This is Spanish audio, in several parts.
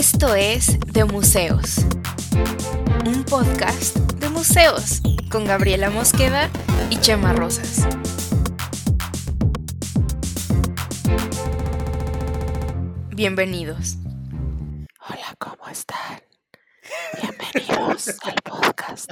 Esto es De Museos, un podcast de museos con Gabriela Mosqueda y Chema Rosas. Bienvenidos. Hola, ¿cómo están? Bienvenidos al podcast.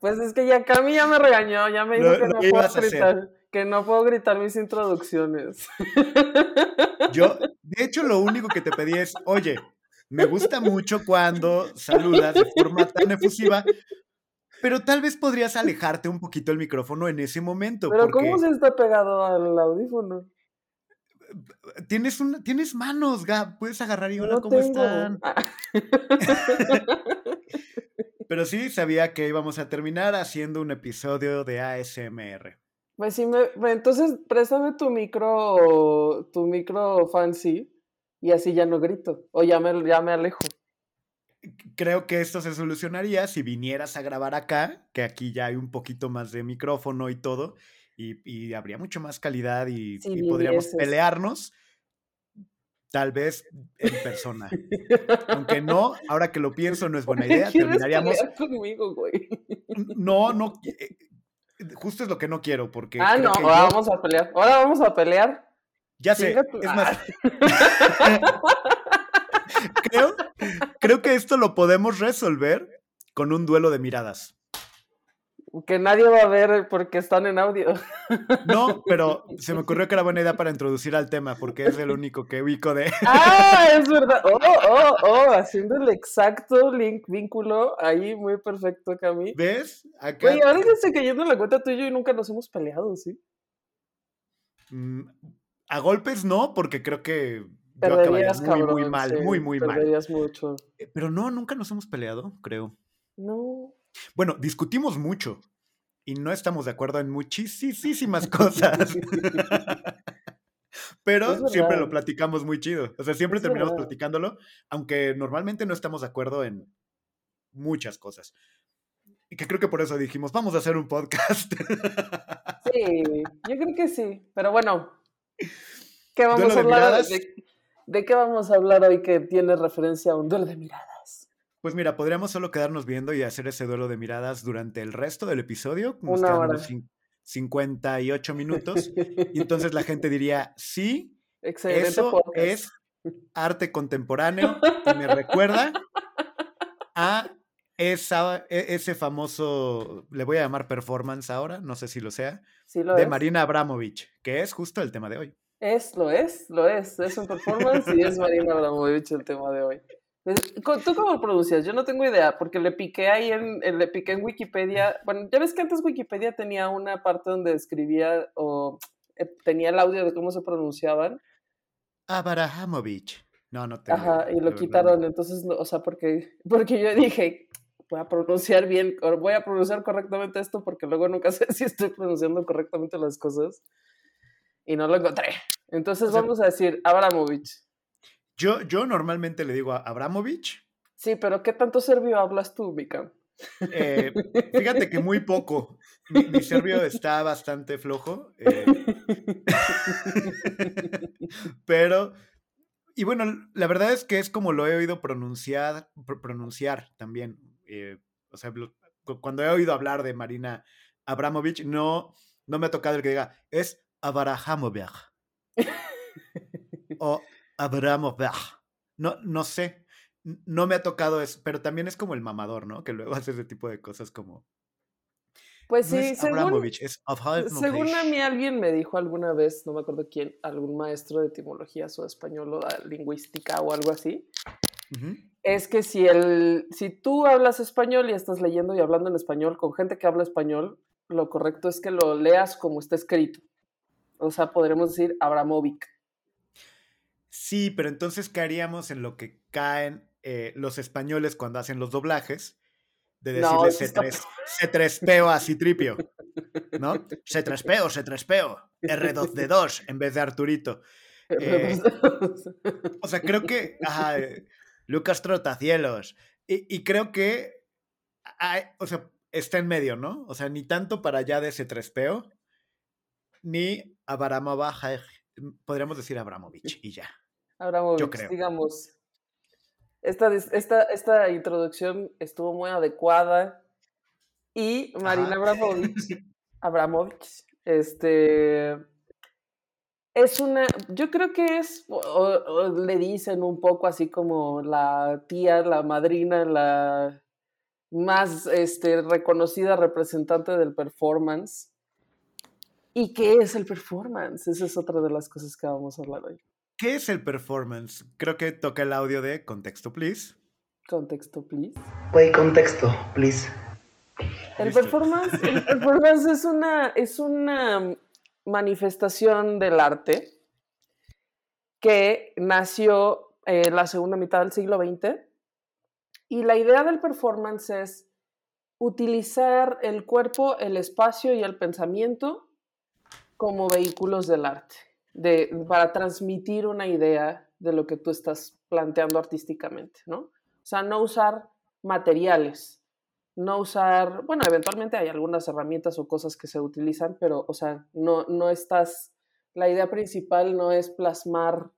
Pues es que ya Cami ya me regañó, ya me dijo Lo- que, lo no puedo gritar, que no puedo gritar mis introducciones. Yo, de hecho, lo único que te pedí es, oye, me gusta mucho cuando saludas de forma tan efusiva, pero tal vez podrías alejarte un poquito el micrófono en ese momento, Pero porque ¿cómo se está pegado al audífono? tienes, una, tienes manos, Gab, puedes agarrar y hola, No ¿cómo tengo. están? Ah, Pero sí, sabía que íbamos a terminar haciendo un episodio de ASMR. Pues sí, me, entonces préstame tu micro, tu micro fancy y así ya no grito. O ya me, ya me alejo. Creo que esto se solucionaría si vinieras a grabar acá, que aquí ya hay un poquito más de micrófono y todo, y, y habría mucho más calidad y, podríamos pelearnos, tal vez en persona. Aunque no, ahora que lo pienso, no es buena ¿Por qué idea. Terminaríamos. conmigo, güey? No, no. eh, Justo es lo que no quiero, porque. Ah, no, ahora yo- vamos a pelear. Ahora vamos a pelear. ya sé. Es más. creo, creo que esto lo podemos resolver con un duelo de miradas. Que nadie va a ver porque están en audio. No, pero se me ocurrió que era buena idea para introducir al tema, porque es el único que ubico de. Ah, es verdad. Oh, oh, oh, haciendo el exacto link, vínculo ahí, muy perfecto, Cami. ¿Ves? Acá. Güey, ahora que estoy cayendo en la cuenta tú y yo y nunca nos hemos peleado, ¿sí? mm, A golpes no, porque creo que yo acabaría muy, cabrón. muy mal, sí, muy, muy mal. Perderías mucho. Eh, Pero no, nunca nos hemos peleado, creo. No. Bueno, discutimos mucho y no estamos de acuerdo en muchísimas cosas. Pero siempre lo platicamos muy chido. O sea, siempre Es terminamos verdad. platicándolo, aunque normalmente no estamos de acuerdo en muchas cosas. Y que creo que por eso dijimos, vamos a hacer un podcast. Sí, yo creo que sí. Pero bueno, ¿qué vamos ¿Duelo a de hablar? miradas? ¿De, de qué vamos a hablar hoy que tiene referencia a un duelo de miradas? Pues mira, podríamos solo quedarnos viendo y hacer ese duelo de miradas durante el resto del episodio. Nos Una hora. unos cin- 58 minutos. Y entonces la gente diría, sí, Excelente Eso podcast. es arte contemporáneo y me recuerda a esa, e- ese famoso, le voy a llamar performance ahora, no sé si lo sea, Sí lo de es. Marina Abramovich, que es justo el tema de hoy. Es, lo es, lo es. Es un performance y es Marina Abramovich el tema de hoy. ¿Tú cómo lo pronuncias? Yo no tengo idea, porque le piqué ahí en, le piqué en Wikipedia. Bueno, ya ves que antes Wikipedia tenía una parte donde escribía o eh, tenía el audio de cómo se pronunciaban. Abramovich. No, no tengo. Ajá, y lo quitaron. Entonces, no, o sea, porque, porque yo dije, voy a pronunciar bien, o voy a pronunciar correctamente esto, porque luego nunca sé si estoy pronunciando correctamente las cosas. Y no lo encontré. Entonces O sea- vamos a decir Abramovich. Yo, yo normalmente le digo a Abramovich. Sí, pero ¿qué tanto serbio hablas tú, Mika? eh, fíjate que muy poco. Mi, mi serbio está bastante flojo. eh, Pero, y bueno, la verdad es que es como lo he oído pronunciar, pr- pronunciar también. eh, o sea, cuando he oído hablar de Marina Abramovich, no, no me ha tocado el que diga, es Abrahamovich. o Abramovich. No, no sé. No me ha tocado eso, pero también es como el mamador, ¿no? Que luego hace ese tipo de cosas como. Pues no sí, es según, Abramovich, es Abramovich. según a mí alguien me dijo alguna vez, no me acuerdo quién, algún maestro de etimologías o español o de lingüística o algo así, es que si, el, si tú hablas español y estás leyendo y hablando en español con gente que habla español, lo correcto es que lo leas como está escrito. O sea, podremos decir Abramovic. Sí, pero entonces caeríamos en lo que caen eh, los españoles cuando hacen los doblajes, de No, decirle está C3, C3PO a Citripio, ¿no? C3PO, C3PO, R2D2 en vez de Arturito. Eh, O sea, creo que, ajá, eh, Lucas Trotacielos, y, y creo que, hay- o sea, está en medio, ¿no? O sea, ni tanto para allá de C3PO, ni Abramovich, podríamos decir Abramovich, y ya. Abramovich, creo. digamos. Esta, esta, esta introducción estuvo muy adecuada. Y Marina. Abramovich, Abramovich, este, es una, yo creo que es, o, o le dicen un poco así como la tía, la madrina, la más este, reconocida representante del performance. ¿Y qué es el performance? Esa es otra de las cosas que vamos a hablar hoy. ¿Qué es el performance? Creo que toca el audio de Contexto, please. Contexto, please. Play contexto, please. El performance, el performance es una, es una manifestación del arte que nació en la segunda mitad del siglo XX. Y la idea del performance es utilizar el cuerpo, el espacio y el pensamiento como vehículos del arte, de, para transmitir una idea de lo que tú estás planteando artísticamente, ¿no? O sea, no usar materiales, no usar, bueno, eventualmente hay algunas herramientas o cosas que se utilizan, pero, o sea, no, no estás, la idea principal no es plasmar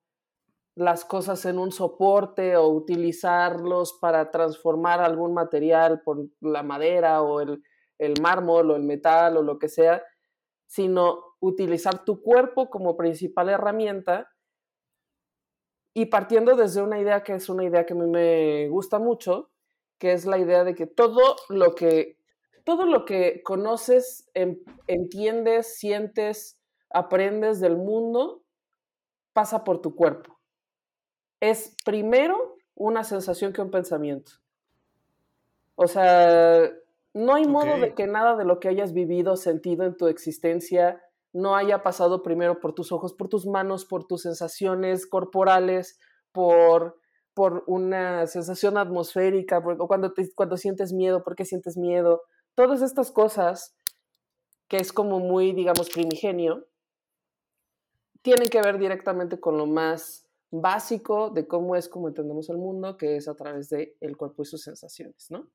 las cosas en un soporte o utilizarlos para transformar algún material por la madera o el, el mármol o el metal o lo que sea, sino utilizar tu cuerpo como principal herramienta y partiendo desde una idea que es una idea que a mí me gusta mucho, que es la idea de que todo lo que, todo lo que conoces, en- entiendes, sientes, aprendes del mundo, pasa por tu cuerpo. Es primero una sensación que un pensamiento. O sea, no hay modo de que nada de lo que hayas vivido, sentido en tu existencia, no haya pasado primero por tus ojos, por tus manos, por tus sensaciones corporales, por, por una sensación atmosférica, por- o cuando, te- cuando sientes miedo, ¿por qué sientes miedo? Todas estas cosas, que es como muy, digamos, primigenio, tienen que ver directamente con lo más básico de cómo es como entendemos el mundo, que es a través del el cuerpo y sus sensaciones, ¿no?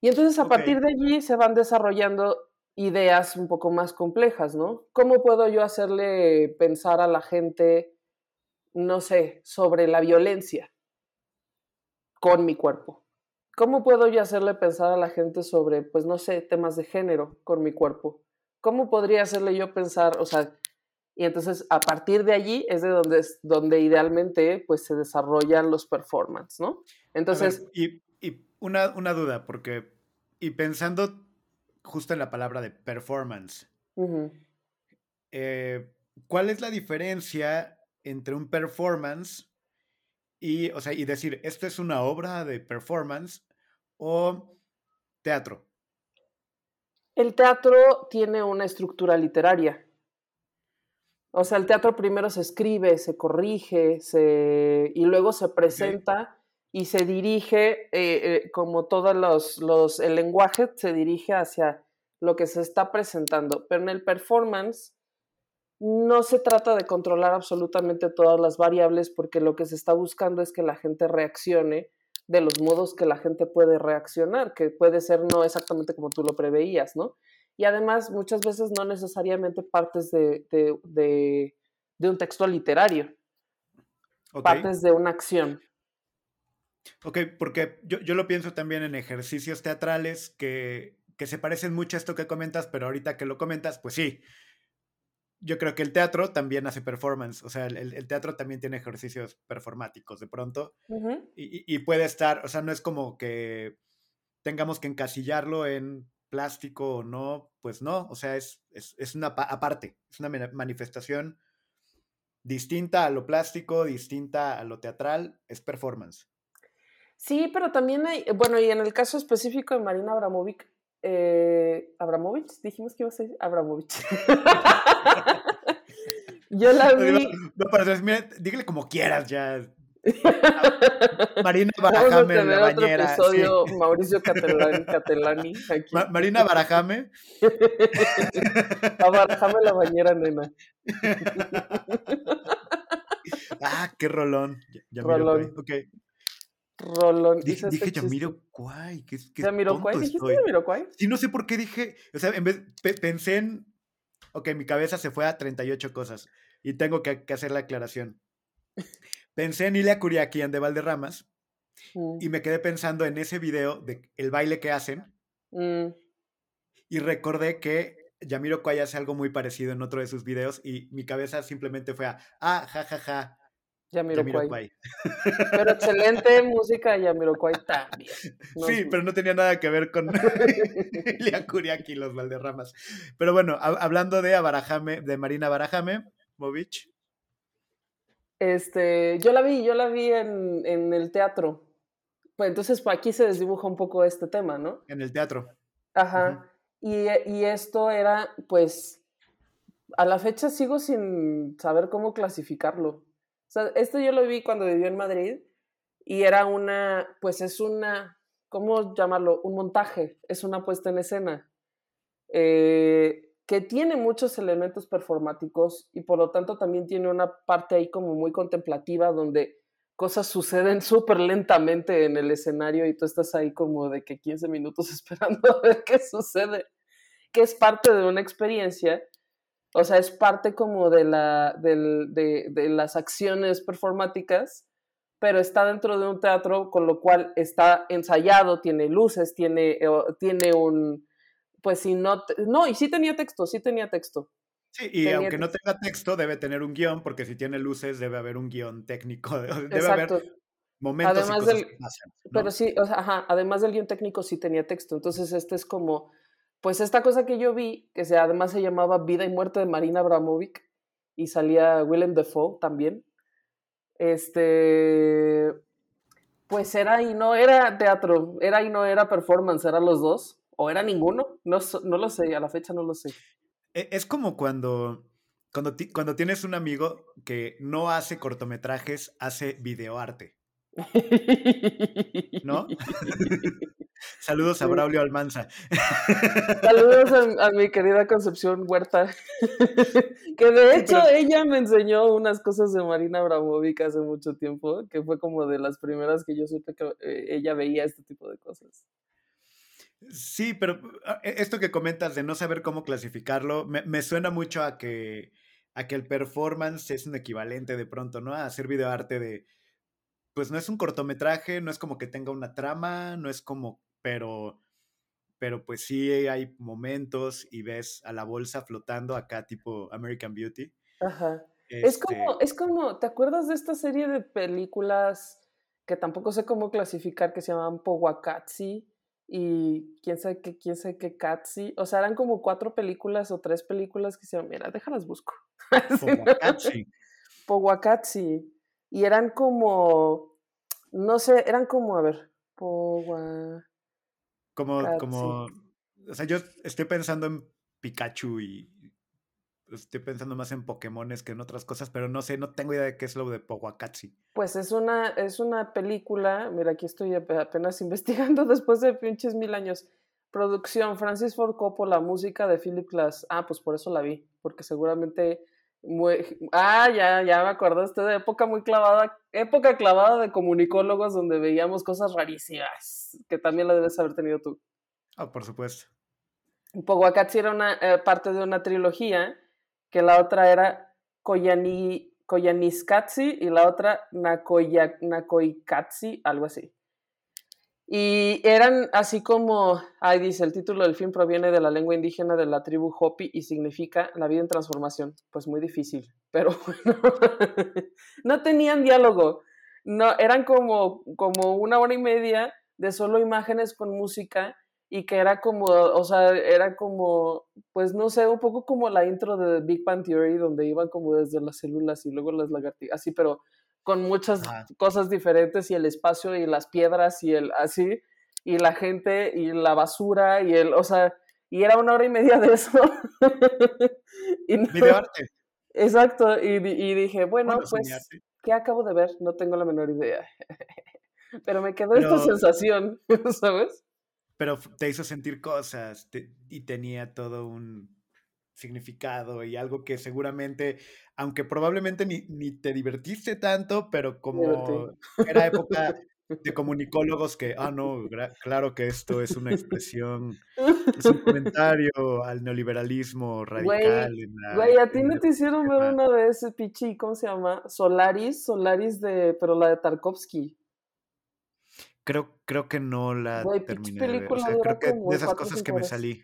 Y entonces a partir de allí se van desarrollando ideas un poco más complejas, ¿no? ¿Cómo puedo yo hacerle pensar a la gente, no sé, sobre la violencia con mi cuerpo? ¿Cómo puedo yo hacerle pensar a la gente sobre, pues no sé, temas de género con mi cuerpo? ¿Cómo podría hacerle yo pensar, o sea, y entonces a partir de allí es de donde, es- donde idealmente pues se desarrollan los performance, ¿no? Ver, Entonces, y, y una, una duda, porque, y pensando justo en la palabra de performance, eh, ¿cuál es la diferencia entre un performance y, o sea, y decir, esto es una obra de performance o teatro? el teatro tiene una estructura literaria. O sea, el teatro primero se escribe, se corrige, se, y luego se presenta y se dirige, eh, eh, como todos los, los, el lenguaje se dirige hacia lo que se está presentando. Pero en el performance no se trata de controlar absolutamente todas las variables porque lo que se está buscando es que la gente reaccione de los modos que la gente puede reaccionar, que puede ser no exactamente como tú lo preveías, ¿no? Y además muchas veces no necesariamente partes de, de, de, de un texto literario, partes de una acción. Ok, porque yo, yo lo pienso también en ejercicios teatrales que, que se parecen mucho a esto que comentas, pero ahorita que lo comentas, pues sí. Yo creo que el teatro también hace performance, o sea, el, el- teatro también tiene ejercicios performáticos de pronto. Ujú. y, y- y puede estar, o sea, no es como que tengamos que encasillarlo en plástico o no, pues no, o sea, es, es, es una pa- aparte, es una manifestación distinta a lo plástico, distinta a lo teatral, es performance. Sí, pero también hay, bueno, y en el caso específico de Marina Abramovic, eh, Abramovich, dijimos que iba a ser Abramovich. Yo la vi. No, pero mira, dígale como quieras ya. Marina a Barajame en la otro bañera. sí. episodio, Mauricio aquí. Ma- Marina Barajame. Abarajame la bañera, nena. ah, qué rolón. Ya, ya Rolón. Ok. Rolón. Dije, dije. Yamiroquai, qué, qué ¿Jamiroquai? ¿Dijiste. Jamiroquai? Sí, no sé por qué dije, o sea, en vez, pe- pensé en, ok, mi cabeza se fue a 38 cosas y tengo que, que hacer la aclaración. Pensé en Ilia Curiaquian de Valderramas, Mm, Y me quedé pensando en ese video de el baile que hacen mm. y recordé que Yamiro Kwai hace algo muy parecido en otro de sus videos y mi cabeza simplemente fue a, ah, ja, ja, ja, Jamiroquai. Pero excelente música de Jamiroquai también. No, Sí, pero no tenía nada que ver con Ilia Kuriaki y los Valderramas. Pero bueno, hab- hablando de Abarajame, de Marina Barajame, Movich, Este, yo la vi, yo la vi en, en el teatro. Pues entonces pues, aquí se desdibuja un poco este tema, ¿no? en el teatro. Ajá. y, y esto era, pues, a la fecha sigo sin saber cómo clasificarlo. O sea, esto yo lo vi cuando vivió en Madrid y era una, pues es una, ¿cómo llamarlo? Un montaje, es una puesta en escena. eh, que tiene muchos elementos performáticos y por lo tanto también tiene una parte ahí como muy contemplativa donde cosas suceden súper lentamente en el escenario y tú estás ahí como de que 15 minutos esperando a ver qué sucede, que es parte de una experiencia, o sea, es parte como de, la, del- de, de las acciones performáticas, pero está dentro de un teatro, con lo cual está ensayado, tiene luces, tiene, eh, tiene un, pues si no, no, y sí tenía texto, sí tenía texto. Sí, y Tenía aunque no texto. tenga texto, debe tener un guion, porque si tiene luces, debe haber un guion técnico. Debe Exacto. haber momentos Además y cosas del- que pasan. ¿no? Pero sí, o sea, ajá, además del guion técnico sí tenía texto. Entonces, este es como, pues esta cosa que yo vi, que además se llamaba Vida y Muerte de Marina Abramovic, y salía Willem Dafoe también. Este, pues era y no era teatro, era y no era performance, eran los dos, o era ninguno, no, no lo sé, a la fecha no lo sé. E- Es como cuando, cuando, cuando tienes un amigo que no hace cortometrajes, hace videoarte, ¿no? Saludos a. Braulio Almanza. Saludos a, a mi querida Concepción Huerta, que de hecho pero- ella me enseñó unas cosas de Marina Abramovic hace mucho tiempo, que fue como de las primeras que yo supe que eh, ella veía este tipo de cosas. Sí, pero ah, e- esto que comentas de no saber cómo clasificarlo, me, me suena mucho a que, a que el performance es un equivalente de pronto, ¿no? A hacer videoarte de, pues no es un cortometraje, no es como que tenga una trama, no es como, pero, pero pues sí hay momentos y ves a la bolsa flotando acá tipo American Beauty. Ajá. Es como, Este, es como, ¿te acuerdas de esta serie de películas que tampoco sé cómo clasificar, que se llamaban Powakatsi y quién sabe qué, quién sabe qué Katsi? O sea, eran como cuatro películas o tres películas que se llaman, mira, déjalas busco. Powakatsi. Powakatsi. Y eran como, no sé, eran como, a ver, Powa... Como, como, o sea, yo estoy pensando en Pikachu y estoy pensando más en Pokémones que en otras cosas, pero no sé, no tengo idea de qué es lo de Powakatsi. Pues es una, es una película, mira, aquí estoy ape- apenas investigando después de pinches mil años. Producción, Francis Ford Coppola, música de Philip Glass. Ah, pues por eso la vi, porque seguramente... muy- ah, ya, ya me acordaste de época muy clavada, época clavada de comunicólogos donde veíamos cosas rarísimas, que también la debes haber tenido tú. Ah, por supuesto. Powakatsi era una eh, parte de una trilogía, que la otra era Koyani, Koyaniskatsi y la otra Nakoya, Nakoikatsi, algo así. Y eran así como, ahí dice, el título del film proviene de la lengua indígena de la tribu Hopi y significa la vida en transformación. Pues muy difícil, pero bueno. no tenían diálogo. No, eran como, como una hora y media de solo imágenes con música y que era como, o sea, era como, pues no sé, un poco como la intro de Big Bang Theory, donde iban como desde las células y luego las lagartijas, así, pero con muchas Ajá. cosas diferentes y el espacio y las piedras y el así, y la gente y la basura y el, o sea, y era una hora y media de eso. y no- Videoarte. exacto, y, di- y dije, bueno, Bueno, pues, soñarte. ¿qué acabo de ver? No tengo la menor idea. pero me quedó esta sensación, ¿sabes? Pero te hizo sentir cosas te- y tenía todo un significado y algo que seguramente, aunque probablemente ni, ni te divertiste tanto, pero como era época de comunicólogos que, ah, no, claro que esto es una expresión, es un comentario al neoliberalismo radical. en la- Güey, a ti no te hicieron ver una vez, Pichi, ¿cómo se llama? Solaris, Solaris de, pero la de Tarkovsky. Creo, creo que no la Güey, terminé de ver. O sea, creo que de esas cosas que me salí.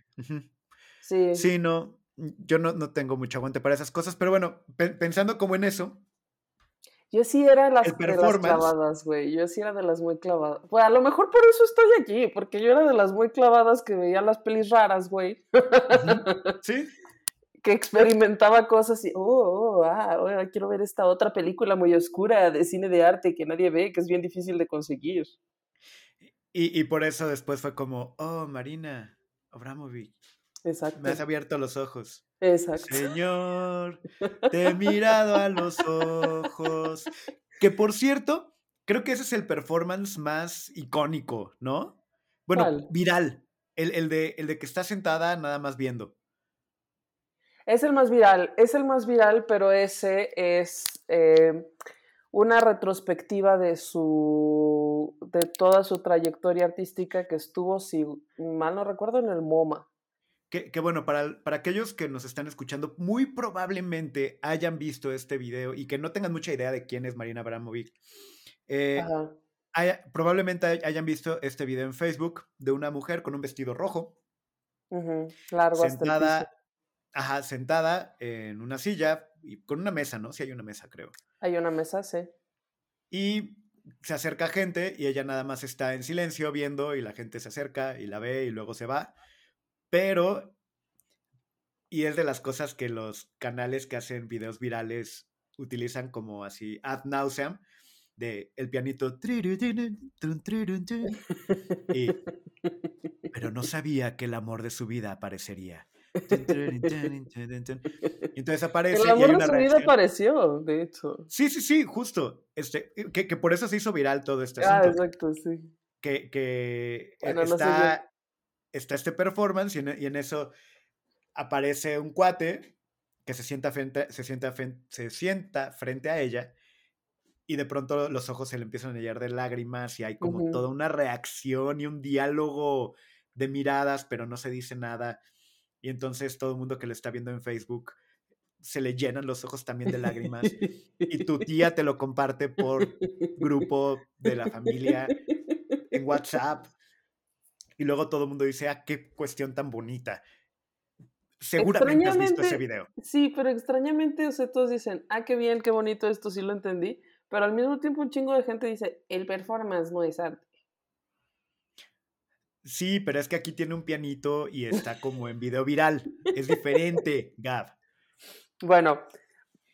Sí. Sí, no, yo no, no tengo mucho aguante para esas cosas, pero bueno, pe- pensando como en eso, Yo sí era de las, de las clavadas, güey. Yo sí era de las muy clavadas. Pues a lo mejor por eso estoy aquí, porque yo era de las muy clavadas que veía las pelis raras, güey. ¿sí? que experimentaba cosas y, oh, oh, ah, ahora quiero ver esta otra película muy oscura de cine de arte que nadie ve, que es bien difícil de conseguir. Y, y por eso después fue como, oh, Marina Abramovic, Exacto. me has abierto los ojos. Exacto. Señor, te he mirado a los ojos. Que por cierto, creo que ese es el performance más icónico, ¿no? Bueno, ¿Cuál? viral. El, el de, el de que está sentada nada más viendo. Es el más viral, es el más viral, pero ese es eh, una retrospectiva de su de toda su trayectoria artística que estuvo, si mal no recuerdo, en el MoMA. Que, que bueno, para, para aquellos que nos están escuchando, muy probablemente hayan visto este video y que no tengan mucha idea de quién es Marina Abramovic. eh, haya- probablemente hay- hayan visto este video en Facebook de una mujer con un vestido rojo, Largo sentada, ajá, sentada en una silla y con una mesa, ¿no? Sí hay una mesa, creo. Hay una mesa, sí. Y se acerca gente y ella nada más está en silencio viendo y la gente se acerca y la ve y luego se va. Pero, y es de las cosas que los canales que hacen videos virales utilizan como así ad nauseam, de el pianito. Y, pero no sabía que el amor de su vida aparecería. Y entonces aparece El y hay amor de su vida apareció, de hecho. Sí, sí, sí, justo. Este, que, que por eso se hizo viral todo este Ah, asunto. exacto, sí. Que, que eh, Bueno, está, está este performance y en, y en eso aparece un cuate que se sienta frente, se sienta, se sienta frente a ella y de pronto los ojos se le empiezan a llenar de lágrimas y hay como Ujú. toda una reacción y un diálogo de miradas, pero no se dice nada. Y entonces todo el mundo que lo está viendo en Facebook se le llenan los ojos también de lágrimas y tu tía te lo comparte por grupo de la familia en WhatsApp. Y luego todo el mundo dice, ah, qué cuestión tan bonita. Seguramente has visto ese video. Sí, pero extrañamente, o sea, todos dicen, ah, qué bien, qué bonito esto, sí lo entendí. Pero al mismo tiempo un chingo de gente dice, el performance no es arte. Sí, pero es que aquí tiene un pianito y está como en video viral. Es diferente, Gab. Bueno,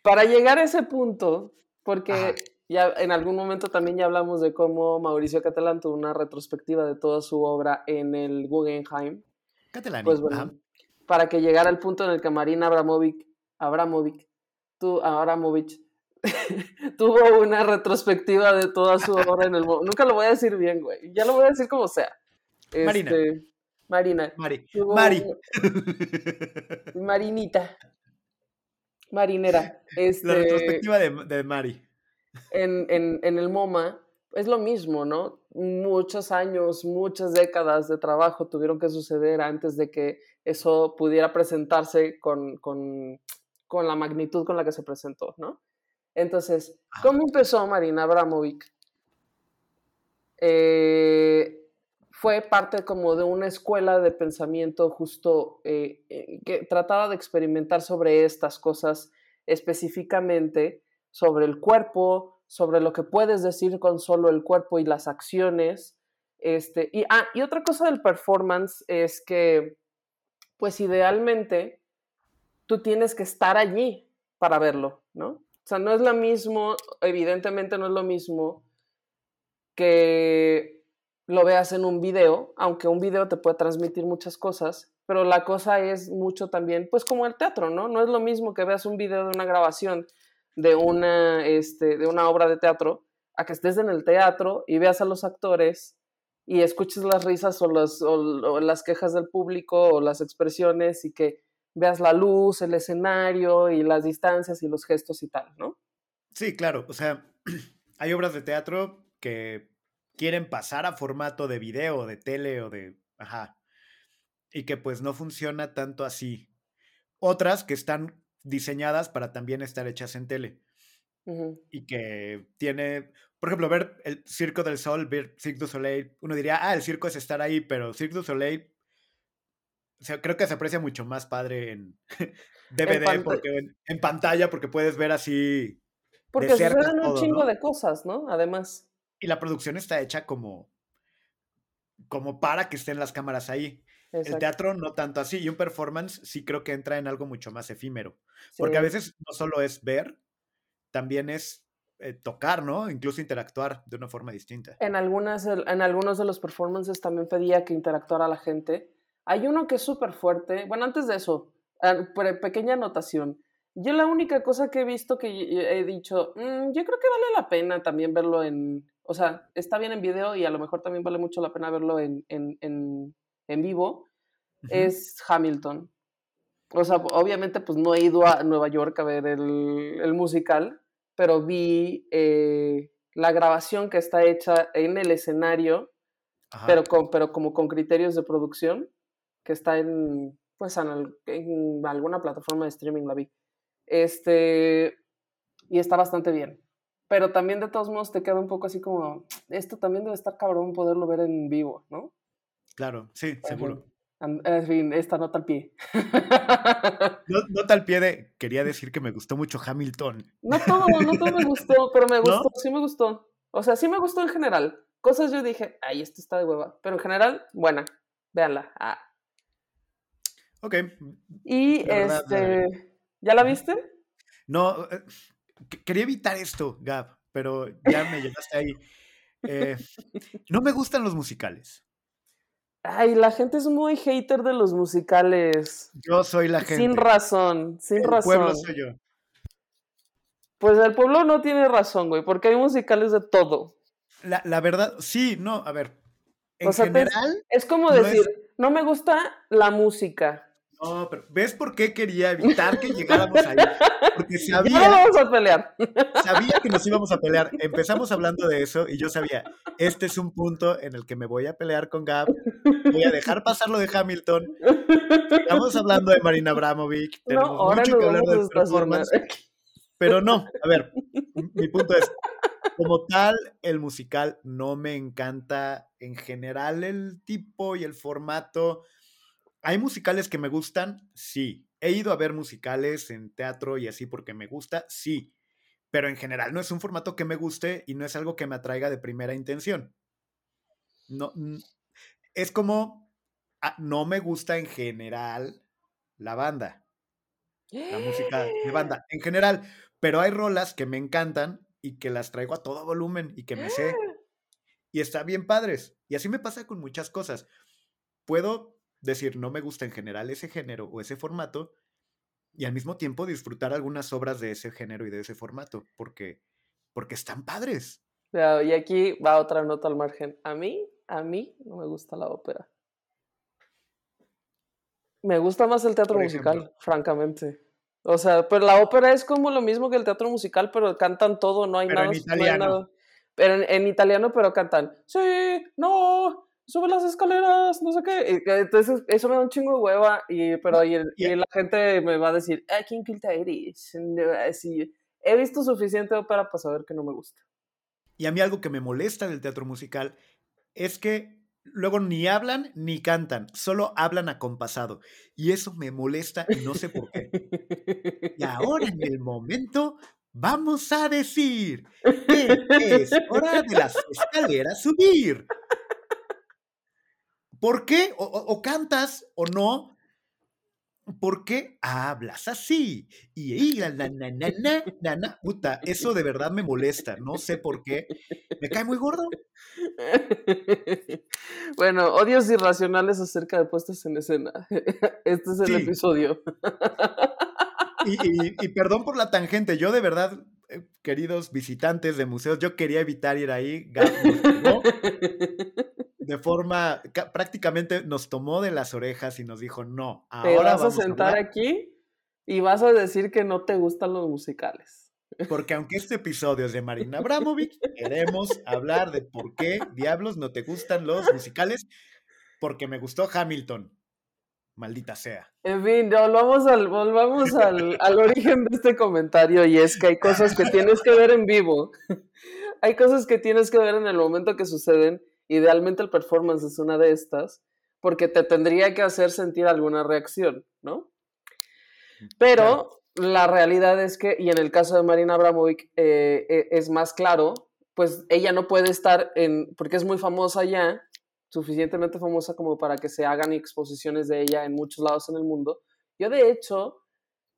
para llegar a ese punto, porque Ajá. Ya en algún momento también ya hablamos de cómo Mauricio Catalán tuvo una retrospectiva de toda su obra en el Guggenheim. Catalani. Pues bueno, ajá. para que llegara al punto en el que Marina Abramovic, Abramovic, Abramovich, tuvo una retrospectiva de toda su obra en el... Nunca lo voy a decir bien, güey. Ya lo voy a decir como sea. Marina. Este, Marina. Mari. tuvo Mari. Marinita. Marinera. Este, La retrospectiva de, de Mari. En, en, en el MoMA es lo mismo, ¿no? Muchos años, muchas décadas de trabajo tuvieron que suceder antes de que eso pudiera presentarse con, con, con la magnitud con la que se presentó, ¿no? Entonces, Ajá. ¿cómo empezó Marina Abramovic? Eh, fue parte como de una escuela de pensamiento justo eh, eh, que trataba de experimentar sobre estas cosas específicamente sobre el cuerpo, sobre lo que puedes decir con solo el cuerpo y las acciones. Este, y, ah, y otra cosa del performance es que, pues idealmente, tú tienes que estar allí para verlo, ¿no? O sea, no es lo mismo, evidentemente no es lo mismo que lo veas en un video, aunque un video te puede transmitir muchas cosas, pero la cosa es mucho también, pues como el teatro, ¿no? No es lo mismo que veas un video de una grabación de una, este, de una obra de teatro, a que estés en el teatro y veas a los actores y escuches las risas o, o las quejas del público o las expresiones y que veas la luz, el escenario y las distancias y los gestos y tal, ¿no? Sí, claro. O sea, hay obras de teatro que quieren pasar a formato de video, de tele o de... Ajá. Y que pues no funciona tanto así. Otras que están diseñadas para también estar hechas en tele. Y que tiene, por ejemplo, ver el Circo del Sol, ver Cirque du Soleil, uno diría, ah, el circo es estar ahí, pero Cirque du Soleil, o sea, creo que se aprecia mucho más padre en DVD, panta- porque en, en pantalla, porque puedes ver así, Porque suceden un chingo ¿no? de cosas, ¿no? Además. y la producción está hecha como, como para que estén las cámaras ahí. El teatro no tanto así, y un performance sí creo que entra en algo mucho más efímero. Porque a veces no solo es ver, también es eh, tocar, ¿no? Incluso interactuar de una forma distinta. En, algunas, en algunos de los performances también pedía que interactuara la gente. Hay uno que es súper fuerte. Bueno, antes de eso, ah, pequeña anotación. Yo la única cosa que he visto que he dicho, "Mm, yo creo que vale la pena también verlo en, o sea, está bien en video y a lo mejor también vale mucho la pena verlo en, en, en, en vivo, es Hamilton. O sea, obviamente pues no he ido a Nueva York a ver el, el musical, pero vi eh, la grabación que está hecha en el escenario, Ajá. pero, con, pero como con criterios de producción, que está en, pues, en alguna plataforma de streaming la vi. Este, y está bastante bien. Pero también de todos modos te queda un poco así como, esto también debe estar cabrón poderlo ver en vivo, ¿no? Claro, sí, seguro. En fin, esta nota al pie. No, nota al pie de, quería decir que me gustó mucho Hamilton. No todo, no todo me gustó, pero me ¿No? gustó, sí me gustó. O sea, sí me gustó en general. Cosas yo dije, ay, esto está de hueva. Pero en general, buena. Véanla. Ah. Ok. Y la este. ¿Ya la viste? No, eh, que- quería evitar esto, Gab, pero ya me llevaste ahí. Eh, no me gustan los musicales. Ay, la gente es muy hater de los musicales. Yo soy la gente. Sin razón, sin El razón. pueblo soy yo. Pues el pueblo no tiene razón, güey, porque hay musicales de todo. La, la verdad, sí, no, a ver. En O sea, te- general, Es como No es- decir, no me gusta la música. no, pero ¿ves por qué quería evitar que llegáramos ahí? Porque Ya no sabía, vamos a pelear. sabía que nos íbamos a pelear. Empezamos hablando de eso y yo sabía, este es un punto en el que me voy a pelear con Gab. Voy a dejar pasar lo de Hamilton. Estamos hablando de Marina Abramovic. No, Tenemos ahora mucho que hablar estacionar. performance. Pero no, a ver, mi punto es, como tal, el musical no me encanta en general el tipo y el formato. ¿Hay musicales que me gustan? Sí. ¿He ido a ver musicales en teatro y así porque me gusta? Sí. Pero en general no es un formato que me guste y no es algo que me atraiga de primera intención. No, es como, ah, no me gusta en general la banda la música de banda en general, pero hay rolas que me encantan y que las traigo a todo volumen y que me sé y están bien padres. Y así me pasa con muchas cosas. Puedo decir no me gusta en general ese género o ese formato y al mismo tiempo disfrutar algunas obras de ese género y de ese formato porque porque están padres. Y aquí va otra nota al margen. A mí, a mí no me gusta la ópera. Me gusta más el teatro Por musical, ejemplo. francamente. O sea, pero la ópera es como lo mismo que el teatro musical, pero cantan todo, no hay Pero en nada. no hay italiano. nada- Pero en, en italiano, pero cantan, sí, no, sube las escaleras, no sé qué. Entonces, eso me da un chingo de hueva, y, pero y, el- y- y la gente me va a decir, ah, ¿quién quita eres? Así. He visto suficiente ópera para saber que no me gusta. Y a mí algo que me molesta del teatro musical es que luego ni hablan ni cantan, solo hablan acompasado. Y eso me molesta y no sé por qué. Y ahora en el momento vamos a decir que es hora de las escaleras subir. ¿Por qué? O, o- o cantas o no. ¿Por qué hablas así? Y y la, na, na, na, na. Puta, eso de verdad me molesta. No sé por qué. Me cae muy gordo. bueno, odios irracionales acerca de puestas en escena. Este es el Sí. episodio. Y, y- y perdón por la tangente. Yo de verdad, eh, queridos visitantes de museos, yo quería evitar ir ahí. Tomó de forma, ca- prácticamente nos tomó de las orejas y nos dijo, no, Te ahora vas a vamos sentar hablar", aquí y vas a decir que no te gustan los musicales. Porque aunque este episodio es de Marina Abramovic, queremos hablar de por qué diablos no te gustan los musicales. Porque me gustó Hamilton. Maldita sea. En fin, volvamos al, volvamos al, al origen de este comentario y es que hay cosas que tienes que ver en vivo. hay cosas que tienes que ver en el momento que suceden. Idealmente el performance es una de estas, porque te tendría que hacer sentir alguna reacción, ¿no? Pero la realidad es que, y en el caso de Marina Abramovic eh, eh, es más claro, pues ella no puede estar en, porque es muy famosa ya, suficientemente famosa como para que se hagan exposiciones de ella en muchos lados en el mundo. Yo de hecho,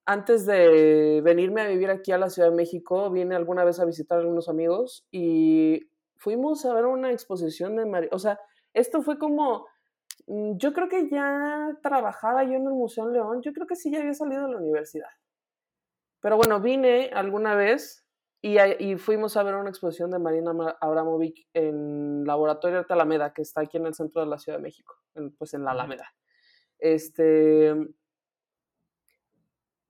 antes de venirme a vivir aquí a la Ciudad de México, vine alguna vez a visitar a algunos amigos y fuimos a ver una exposición de Marina, o sea, esto fue como, mm, yo creo que ya trabajaba yo en el Museo León, yo creo que sí ya había salido de la universidad. Pero bueno, vine alguna vez y, fuimos a ver una exposición de Marina Abramovic en Laboratorio de Alameda, que está aquí en el centro de la Ciudad de México, pues en la Alameda. Este,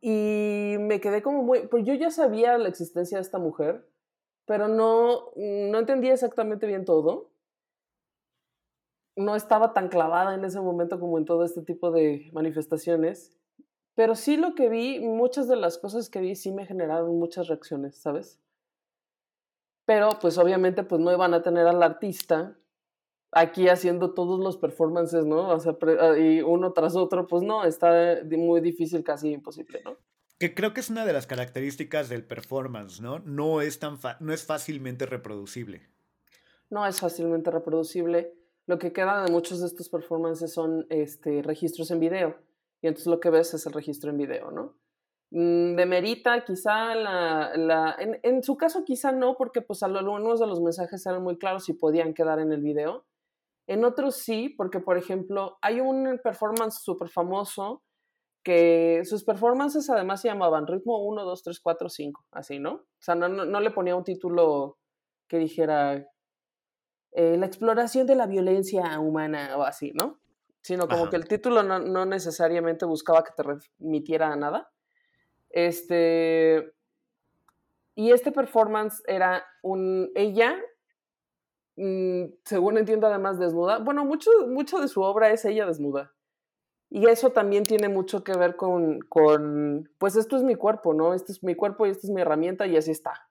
y me quedé como muy, pues yo ya sabía la existencia de esta mujer, pero no, no entendía exactamente bien todo. No estaba tan clavada en ese momento como en todo este tipo de manifestaciones. Pero sí lo que vi, muchas de las cosas que vi sí me generaron muchas reacciones, ¿sabes? Pero pues obviamente pues no iban a tener al artista aquí haciendo todos los performances, ¿no? O sea, ah, y uno tras otro, pues no, está muy difícil, casi imposible, ¿no? Que creo que es una de las características del performance, ¿no? No es, tan no es fácilmente reproducible. No es fácilmente reproducible. Lo que queda de muchos de estos performances son este, registros en video y entonces lo que ves es el registro en video, ¿no? Mm, demerita quizá la... la en, en, su caso quizá no, porque pues algunos de los mensajes eran muy claros y podían quedar en el video. En otros sí, porque por ejemplo hay un performance súper famoso que sus performances además se llamaban ritmo 1, 2, 3, 4, 5, así, ¿no? O sea, no, no, no le ponía un título que dijera eh, la exploración de la violencia humana o así, ¿no? sino como que el título no, necesariamente buscaba que te remitiera a nada. Este, y este performance era un, ella, mm, según entiendo además desnuda, bueno, mucho, mucho de su obra es ella desnuda. Y eso también tiene mucho que ver con, con, pues esto es mi cuerpo, ¿no? Este es mi cuerpo y esta es mi herramienta y así está.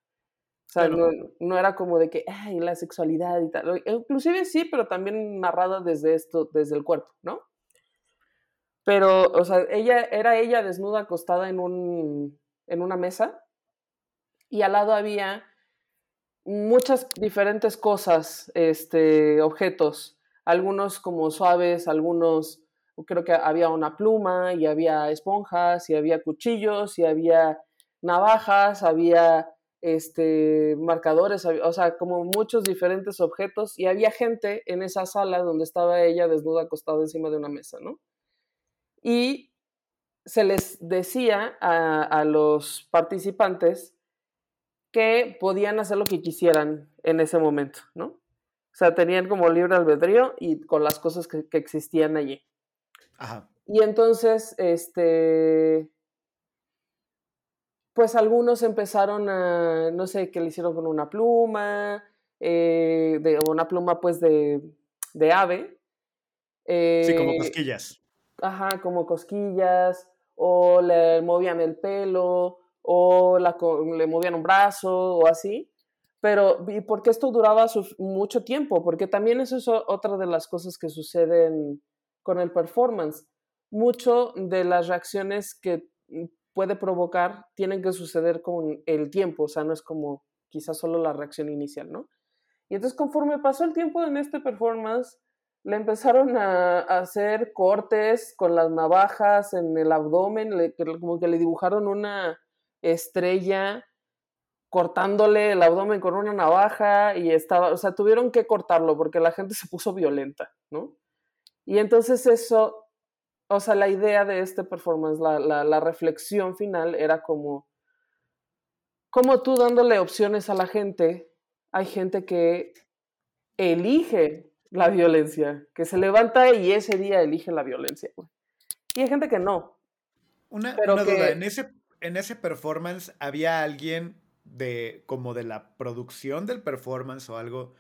O sea, no, era como de que, ay, la sexualidad y tal. Inclusive sí, pero también narrada desde esto, desde el cuerpo, ¿no? Pero, o sea, ella, era ella desnuda acostada en, un, en una mesa y al lado había muchas diferentes cosas, este, objetos, algunos como suaves, algunos, creo que había una pluma y había esponjas y había cuchillos y había navajas, había este, marcadores, o sea, como muchos diferentes objetos y había gente en esa sala donde estaba ella desnuda acostada encima de una mesa, ¿no? Y se les decía a, a los participantes que podían hacer lo que quisieran en ese momento, ¿no? O sea, tenían como libre albedrío y con las cosas que, que existían allí. Ajá. Y entonces, este, pues algunos empezaron a, no sé, qué le hicieron con una pluma, eh, de, una pluma pues de, de ave. sí, como eh, cosquillas. Ajá, como cosquillas, o le movían el pelo, o la, le movían un brazo, o así. Pero, ¿y por qué esto duraba mucho tiempo? Porque también eso es otra de las cosas que suceden con el performance. Mucho de las reacciones que puede provocar tienen que suceder con el tiempo, o sea, no es como quizás solo la reacción inicial, ¿no? Y entonces conforme pasó el tiempo en este performance, le empezaron a, hacer cortes con las navajas en el abdomen, como que le dibujaron una estrella cortándole el abdomen con una navaja y estaba, o sea, tuvieron que cortarlo porque la gente se puso violenta, ¿no? Y entonces eso o sea, la idea de este performance, la, reflexión final era como, como tú dándole opciones a la gente, hay gente que elige la violencia, que se levanta y ese día elige la violencia. Y hay gente que no. Una, duda, en ese, en ese performance había alguien de como de la producción del performance o algo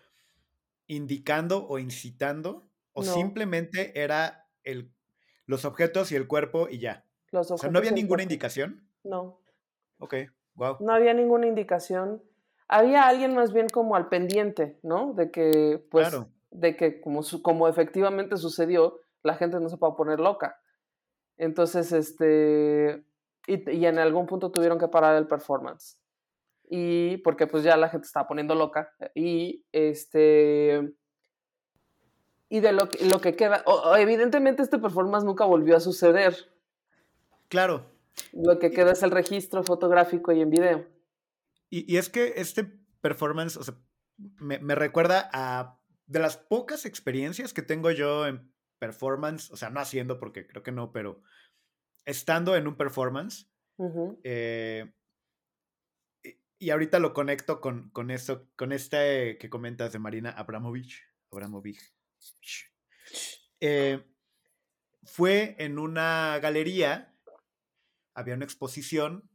indicando o incitando o simplemente era el los objetos y el cuerpo y ya. Los O sea, no había ninguna indicación. No, Ok, wow. no había ninguna indicación. Había alguien más bien como al pendiente, ¿no? De que, pues, Claro. de que como, su- como efectivamente sucedió, la gente no se pueda poner loca. Entonces, este, y, y en algún punto tuvieron que parar el performance. Y porque pues ya la gente estaba poniendo loca. Y este, y de lo que, lo que queda, o- o evidentemente este performance nunca volvió a suceder. Claro. Lo que queda es el registro fotográfico y en video. Y, y es que este performance, o sea, me, me recuerda a de las pocas experiencias que tengo yo en performance, o sea, no haciendo porque creo que no, pero estando en un performance, eh, y, ahorita lo conecto con, con esto, con este que comentas de Marina Abramovich. Abramovich. Eh, fue en una galería, había una exposición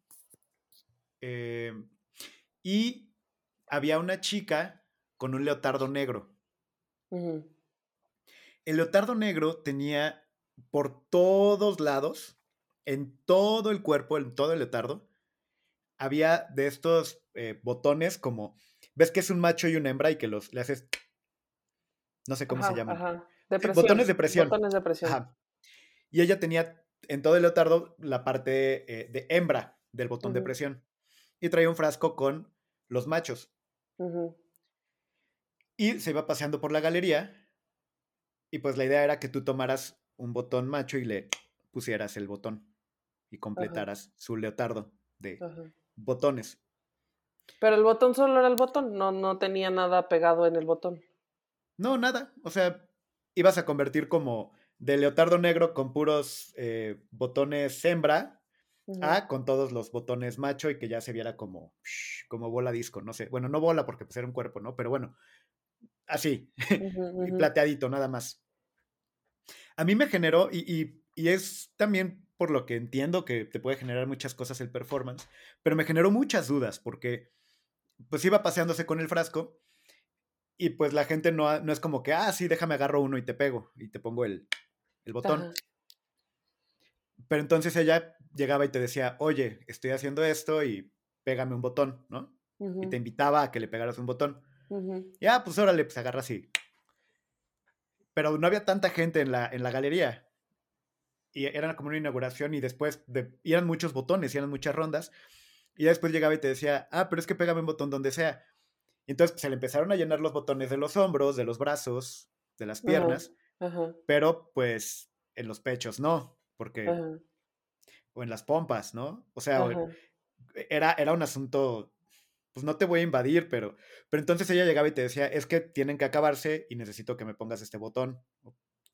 eh, y había una chica con un leotardo negro. El leotardo negro tenía por todos lados, en todo el cuerpo, en todo el leotardo, había de estos eh, botones como, ves que es un macho y una hembra y que los le haces, no sé cómo Ajá, se llaman. ajá. De Sí, presión, botones de presión. Botones de presión. Ajá. Y ella tenía en todo el leotardo la parte eh, de hembra del botón de presión. Y traía un frasco con los machos. Y se iba paseando por la galería. Y pues la idea era que tú tomaras un botón macho y le pusieras el botón. Y completaras su leotardo de botones. Pero el botón solo era el botón, no, no tenía nada pegado en el botón. No, nada. O sea, ibas a convertir como de leotardo negro con puros eh, botones hembra a con todos los botones macho y que ya se viera como, como bola disco, no sé. Bueno, no bola porque pues era un cuerpo, ¿no? Pero bueno, así, y plateadito, nada más. A mí me generó, y, y- y es también por lo que entiendo que te puede generar muchas cosas el performance, pero me generó muchas dudas porque pues iba paseándose con el frasco y pues la gente no, no es como que, ah, sí, déjame agarro uno y te pego y te pongo el, el botón. Ajá. Pero entonces ella llegaba y te decía, oye, estoy haciendo esto y pégame un botón, ¿no? Y Ujú, te invitaba a que le pegaras un botón. ujú. Ya, pues órale, pues agarra así. Pero no había tanta gente en la, en la galería. Y era como una inauguración y después, de, y eran muchos botones, y eran muchas rondas. Y después llegaba y te decía, ah, pero es que pégame un botón donde sea. Y entonces pues, se le empezaron a llenar los botones de los hombros, de los brazos, de las piernas, Ajá, pero pues en los pechos no, porque, ajá, o en las pompas, ¿no? O sea, ajá. era, era un asunto, pues no te voy a invadir, pero, pero entonces ella llegaba y te decía, es que tienen que acabarse y necesito que me pongas este botón.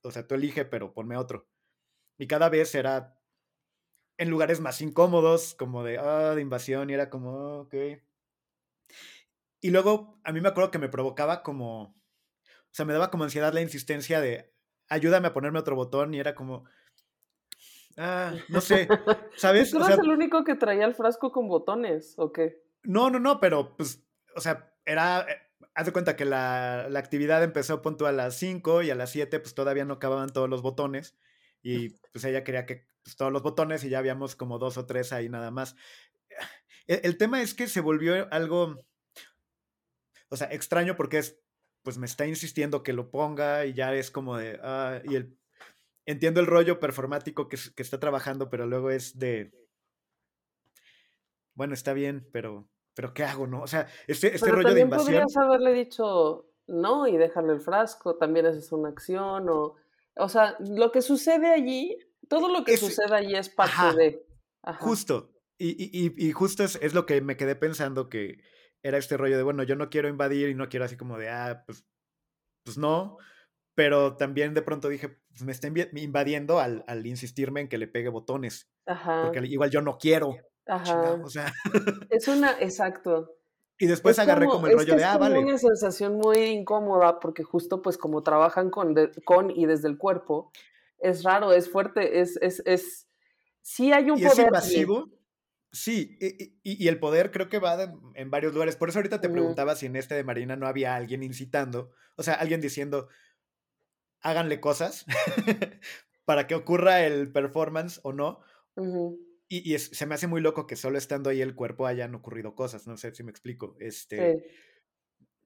O- sea, tú elige, pero ponme otro. Y cada vez era en lugares más incómodos, como de, ah, de invasión, y era como, "Ah, ok. Y luego a mí me acuerdo que me provocaba como, o sea, me daba como ansiedad la insistencia de, ayúdame a ponerme otro botón, y era como, ah, no sé, ¿sabes? ¿Tú O eras sea, el único que traía el frasco con botones o qué? no, no, no, pero pues, o sea, era, eh, haz de cuenta que la, la actividad empezó punto a las 5 y a las 7 pues todavía no acababan todos los botones y pues ella quería que pues, todos los botones y ya habíamos como dos o tres ahí nada más. El, el tema es que se volvió algo, o sea, extraño porque es, pues me está insistiendo que lo ponga y ya es como de, ah, y el, entiendo el rollo performático que, que está trabajando, pero luego es de, bueno, está bien, pero, pero ¿qué hago, no? O sea, este, este Pero rollo de también invasión, podrías haberle dicho no y dejarle el frasco, también esa es una acción o... O sea, lo que sucede allí, todo lo que sucede allí es parte Ajá. de... Ajá. justo, y, y, y- y justo es, es lo que me quedé pensando que era este rollo de, bueno, yo no quiero invadir y no quiero así como de, ah, pues, pues no, pero también de pronto dije, pues me está invadiendo al, al insistirme en que le pegue botones, Ajá. porque igual yo no quiero, Ajá. chingado, o sea, Es una, exacto. y después Es agarré como, el es rollo de, es ah, como vale, una sensación muy incómoda porque justo pues como trabajan con, de- con y desde el cuerpo, es raro, es fuerte, es, es, es... Sí hay un y es poder allí. invasivo. Sí, y, y- y el poder creo que va de- en varios lugares. Por eso ahorita te preguntaba si en este de Marina no había alguien incitando, o sea, alguien diciendo, háganle cosas para que ocurra el performance o no. Y, y es- se me hace muy loco que solo estando ahí el cuerpo hayan ocurrido cosas, no sé si me explico. Este, Sí.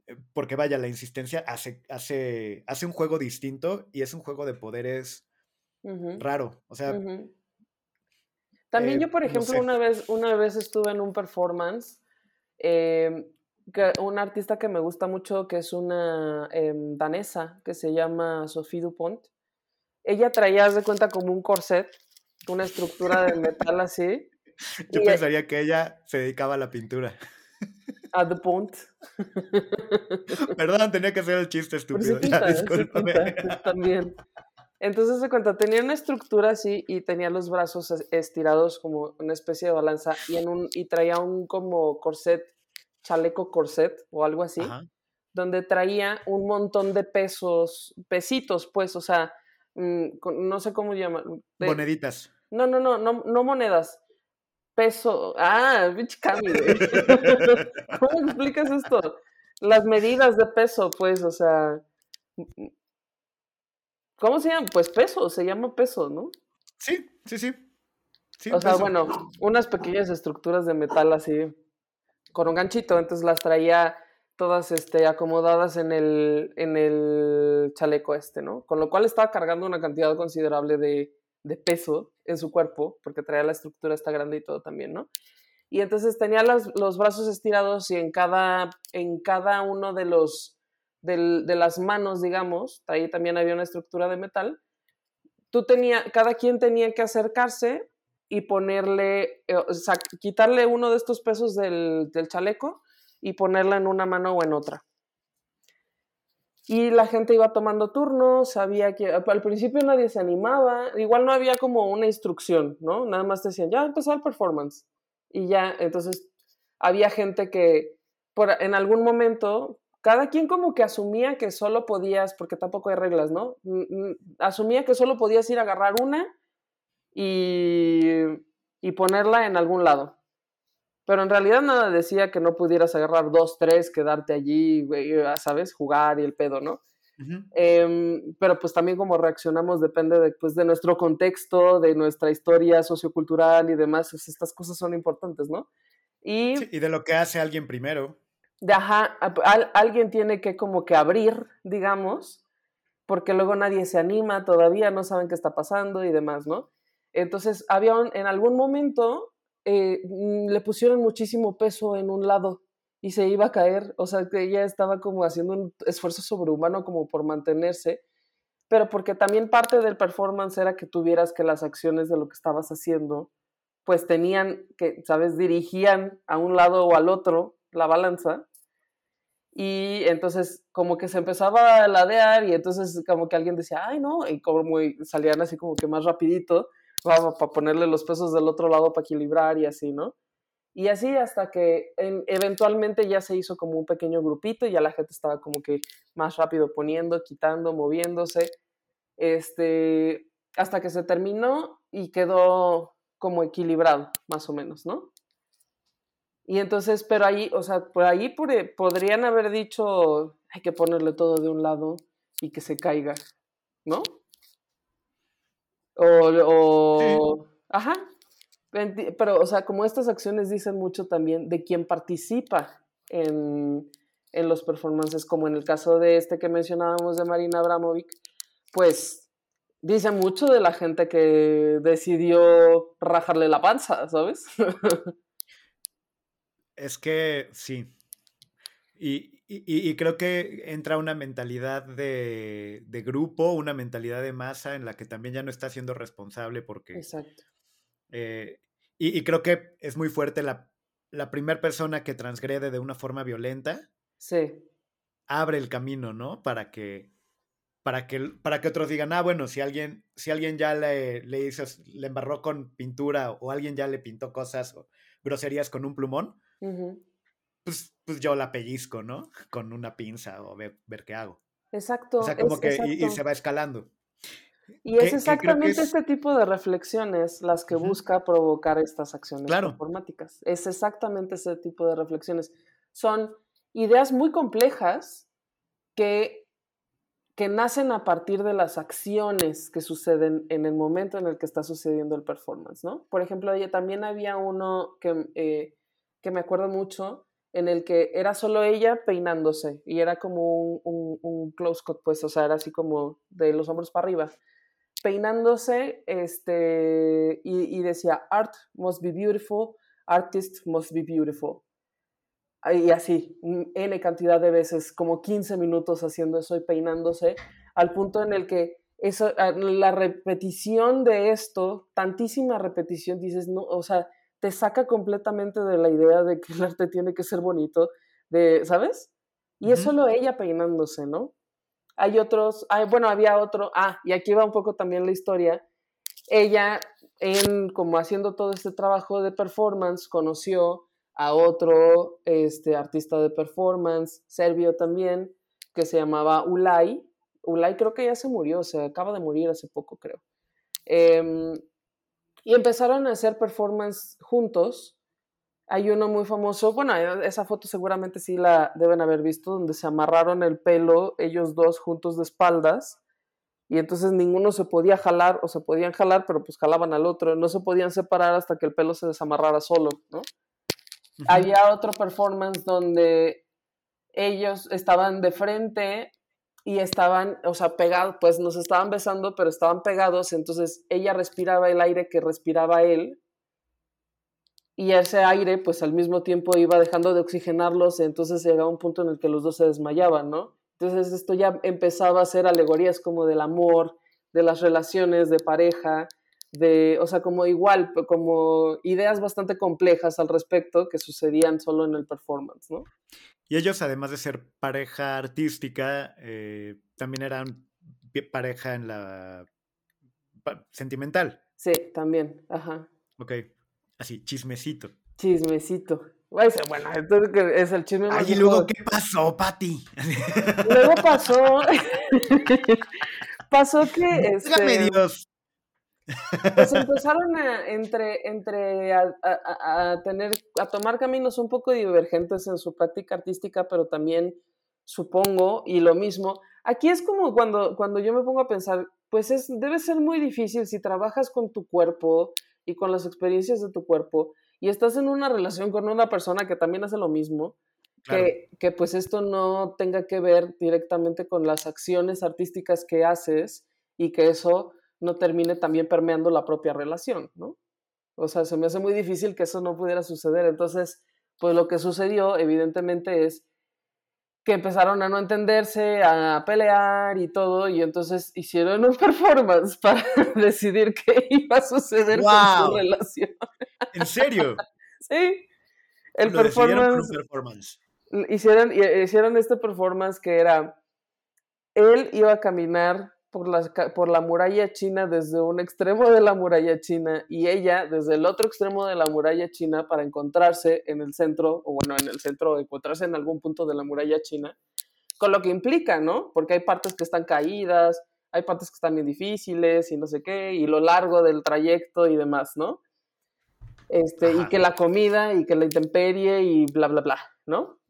eh, Porque vaya, la insistencia hace, hace, hace un juego distinto y es un juego de poderes raro. O sea. También eh, yo, por no ejemplo, sé. una vez, una vez estuve en un performance, eh, que, una artista que me gusta mucho, que es una em, danesa, que se llama Sophie Dupont. Ella traía, de cuenta, como un corset, una estructura de metal así, yo y- pensaría que ella se dedicaba a la pintura. a Dupont. Perdón, tenía que hacer el chiste sí estúpido. pinta, Ya. Sí discúlpame. pinta, también. Entonces se cuenta, tenía una estructura así y tenía los brazos es- estirados como una especie de balanza y, en un, y traía un como corset, chaleco corset o algo así, Ajá. donde traía un montón de pesos, pesitos, pues, o sea, mm, con- no sé cómo llamar. de- Moneditas. no, no, no, no, no monedas. Peso. Ah, bitch Cami. ¿Cómo explicas esto? Las medidas de peso, pues, o sea. ¿Cómo se llama? Pues peso, se llama peso, ¿no? Sí, sí, sí. Sí, o sea, peso. bueno, unas pequeñas estructuras de metal así, con un ganchito, entonces las traía todas este, acomodadas en el, en el chaleco este, ¿no? Con lo cual estaba cargando una cantidad considerable de, de peso en su cuerpo, porque traía la estructura esta grande y todo también, ¿no? Y entonces tenía las- los brazos estirados y en cada, en cada uno de los, de las manos, digamos, ahí también había una estructura de metal, tú tenía, cada quien tenía que acercarse y ponerle, eh, quitarle uno de estos pesos del, del chaleco y ponerla en una mano o en otra. Y la gente iba tomando turnos, sabía que al principio nadie se animaba, igual no había como una instrucción, ¿no? Nada más te decían, ya empezó el performance. Y ya, entonces había gente que por, en algún momento, cada quien como que asumía que solo podías, porque tampoco hay reglas, ¿no? Mm, mm, Asumía que solo podías ir a agarrar una y, y ponerla en algún lado. Pero en realidad nada decía que no pudieras agarrar dos, tres, quedarte allí, ya ¿sabes? Jugar y el pedo, ¿no? Em, pero pues también como reaccionamos depende de, pues, de nuestro contexto, de nuestra historia sociocultural y demás. pues, estas cosas son importantes, ¿no? Y Sí, y de lo que hace alguien primero. De, ajá, alguien tiene que como que abrir, digamos, porque luego nadie se anima todavía, no saben qué está pasando y demás, ¿no? Entonces, había un- en algún momento eh, mm, le pusieron muchísimo peso en un lado y se iba a caer, o sea, que ella estaba como haciendo un esfuerzo sobrehumano como por mantenerse, pero porque también parte del performance era que tuvieras que las acciones de lo que estabas haciendo, pues tenían que, ¿sabes? Dirigían a un lado o al otro la balanza. Y entonces como que se empezaba a ladear y entonces como que alguien decía, ay no, y como y salían así como que más rapidito para ponerle los pesos del otro lado para equilibrar y así, ¿no? Y así hasta que en- eventualmente ya se hizo como un pequeño grupito y ya la gente estaba como que más rápido poniendo, quitando, moviéndose, este, hasta que se terminó y quedó como equilibrado, más o menos, ¿no? Y entonces, pero ahí, o sea, por ahí por- podrían haber dicho, hay que ponerle todo de un lado y que se caiga, ¿no? O, o ajá. Pero, o sea, como estas acciones dicen mucho también de quién participa en, en los performances, como en el caso de este que mencionábamos de Marina Abramovic, pues dice mucho de la gente que decidió rajarle la panza, ¿sabes? Es que sí. Y, y- y creo que entra una mentalidad de, de grupo, una mentalidad de masa en la que también ya no está siendo responsable porque... Exacto. eh, y, y creo que es muy fuerte la, la primera persona que transgrede de una forma violenta, Sí, abre el camino, ¿no? Para que, para que, para que otros digan, ah, bueno, si alguien, si alguien ya le, le hizo, le embarró con pintura o alguien ya le pintó cosas o groserías con un plumón, ujú. pues, pues yo la pellizco, ¿no? Con una pinza o ver, ver qué hago. exacto. O sea, como es- que y- y, se va escalando. Y es exactamente es- este tipo de reflexiones las que Ujú. busca provocar estas acciones Claro. performáticas. Es exactamente ese tipo de reflexiones. Son ideas muy complejas que que nacen a partir de las acciones que suceden en el momento en el que está sucediendo el performance, ¿no? Por ejemplo, también había uno que, eh, que me acuerdo mucho, en el que era solo ella peinándose y era como un, close cut, pues, o sea, era así como de los hombros para arriba, peinándose, este, y, decía, art must be beautiful, artist must be beautiful. Y así, N cantidad de veces, como 15 minutos haciendo eso y peinándose, al punto en el que eso, la repetición de esto, tantísima repetición, dices, no, o sea, te saca completamente de la idea de que el arte tiene que ser bonito, de, ¿sabes? Y es solo ella peinándose, ¿no? Hay otros, hay, bueno, había otro, ah, y aquí va un poco también la historia. Ella, en como haciendo todo este trabajo de performance, conoció a otro este, artista de performance, serbio también, que se llamaba Ulay. Ulay creo que ya se murió, o sea, acaba de morir hace poco, creo. Eh, y empezaron a hacer performance juntos. Hay uno muy famoso, bueno, esa foto seguramente sí la deben haber visto, donde se amarraron el pelo ellos dos juntos de espaldas y entonces ninguno se podía jalar o se podían jalar, pero pues jalaban al otro, no se podían separar hasta que el pelo se desamarrara solo, ¿no? Había otro performance donde ellos estaban de frente y estaban, o sea, pegados, pues nos estaban besando, pero estaban pegados, entonces ella respiraba el aire que respiraba él, y ese aire, pues al mismo tiempo iba dejando de oxigenarlos, entonces llegaba un punto en el que los dos se desmayaban, ¿no? Entonces esto ya empezaba a ser alegorías como del amor, de las relaciones de pareja, de, o sea, como igual, como ideas bastante complejas al respecto que sucedían solo en el performance, ¿no? Y ellos, además de ser pareja artística, eh, también eran pareja en la sentimental. Sí, también, ajá. Ok, así, chismecito. Chismecito. Bueno, entonces es el chisme más Ay, y luego, ¿qué pasó, Pati? Luego pasó. pasó que. Este, Dios. Pues empezaron a, entre, entre a, tener, a tomar caminos un poco divergentes en su práctica artística, pero también supongo, y lo mismo, aquí es como cuando, cuando yo me pongo a pensar, pues es, debe ser muy difícil si trabajas con tu cuerpo y con las experiencias de tu cuerpo y estás en una relación con una persona que también hace lo mismo, que, que pues esto no tenga que ver directamente con las acciones artísticas que haces y que eso no termine también permeando la propia relación, ¿no? O sea, se me hace muy difícil que eso no pudiera suceder. Entonces, pues lo que sucedió, evidentemente, es que empezaron a no entenderse, a pelear y todo, y entonces hicieron un performance para decidir qué iba a suceder con su relación. ¿En serio? sí. El performance, performance. Hicieron, hicieron este performance que era, él iba a caminar por la, por la muralla china desde un extremo de la muralla china y ella desde el otro extremo de la muralla china para encontrarse en el centro, o bueno, en el centro, encontrarse en algún punto de la muralla china, con lo que implica, ¿no? Porque hay partes que están caídas, hay partes que están bien difíciles y no sé qué, y lo largo del trayecto y demás, ¿no? Este, y que la comida y que la intemperie y bla, bla, bla, ¿no?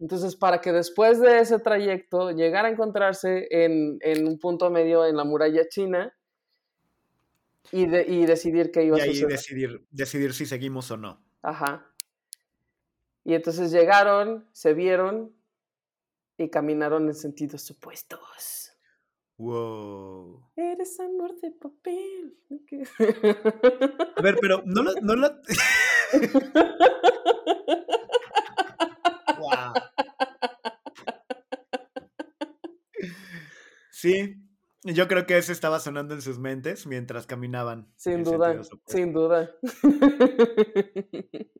Entonces, para que después de ese trayecto llegara a encontrarse en, un punto medio en la muralla china y, decidir qué iba a suceder. Y decidir, decidir si seguimos o no. Ajá. Y entonces llegaron, se vieron y caminaron en sentidos supuestos. Wow. Eres amor de papel. A ver, pero no lo... No lo... Sí, yo creo que ese estaba sonando en sus mentes mientras caminaban. Sin duda, sin duda.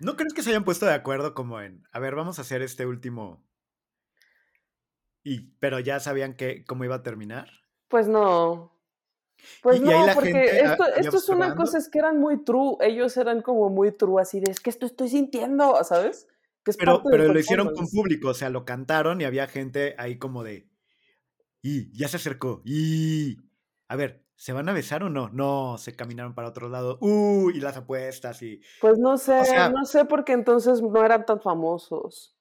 ¿No crees que se hayan puesto de acuerdo como en, a ver, vamos a hacer este último... Y, pero ya sabían que, cómo iba a terminar? Pues no. Pues no, porque esto, esto es una cosa, es que eran muy true, ellos eran como muy true, así de, es que esto estoy sintiendo, ¿sabes? Que es pero pero lo hicieron con público, o sea, lo cantaron y había gente ahí como de, y ya se acercó, y a ver, ¿se van a besar o no? No, se caminaron para otro lado, uh, y las apuestas y... Pues no sé, no sé porque entonces no eran tan famosos.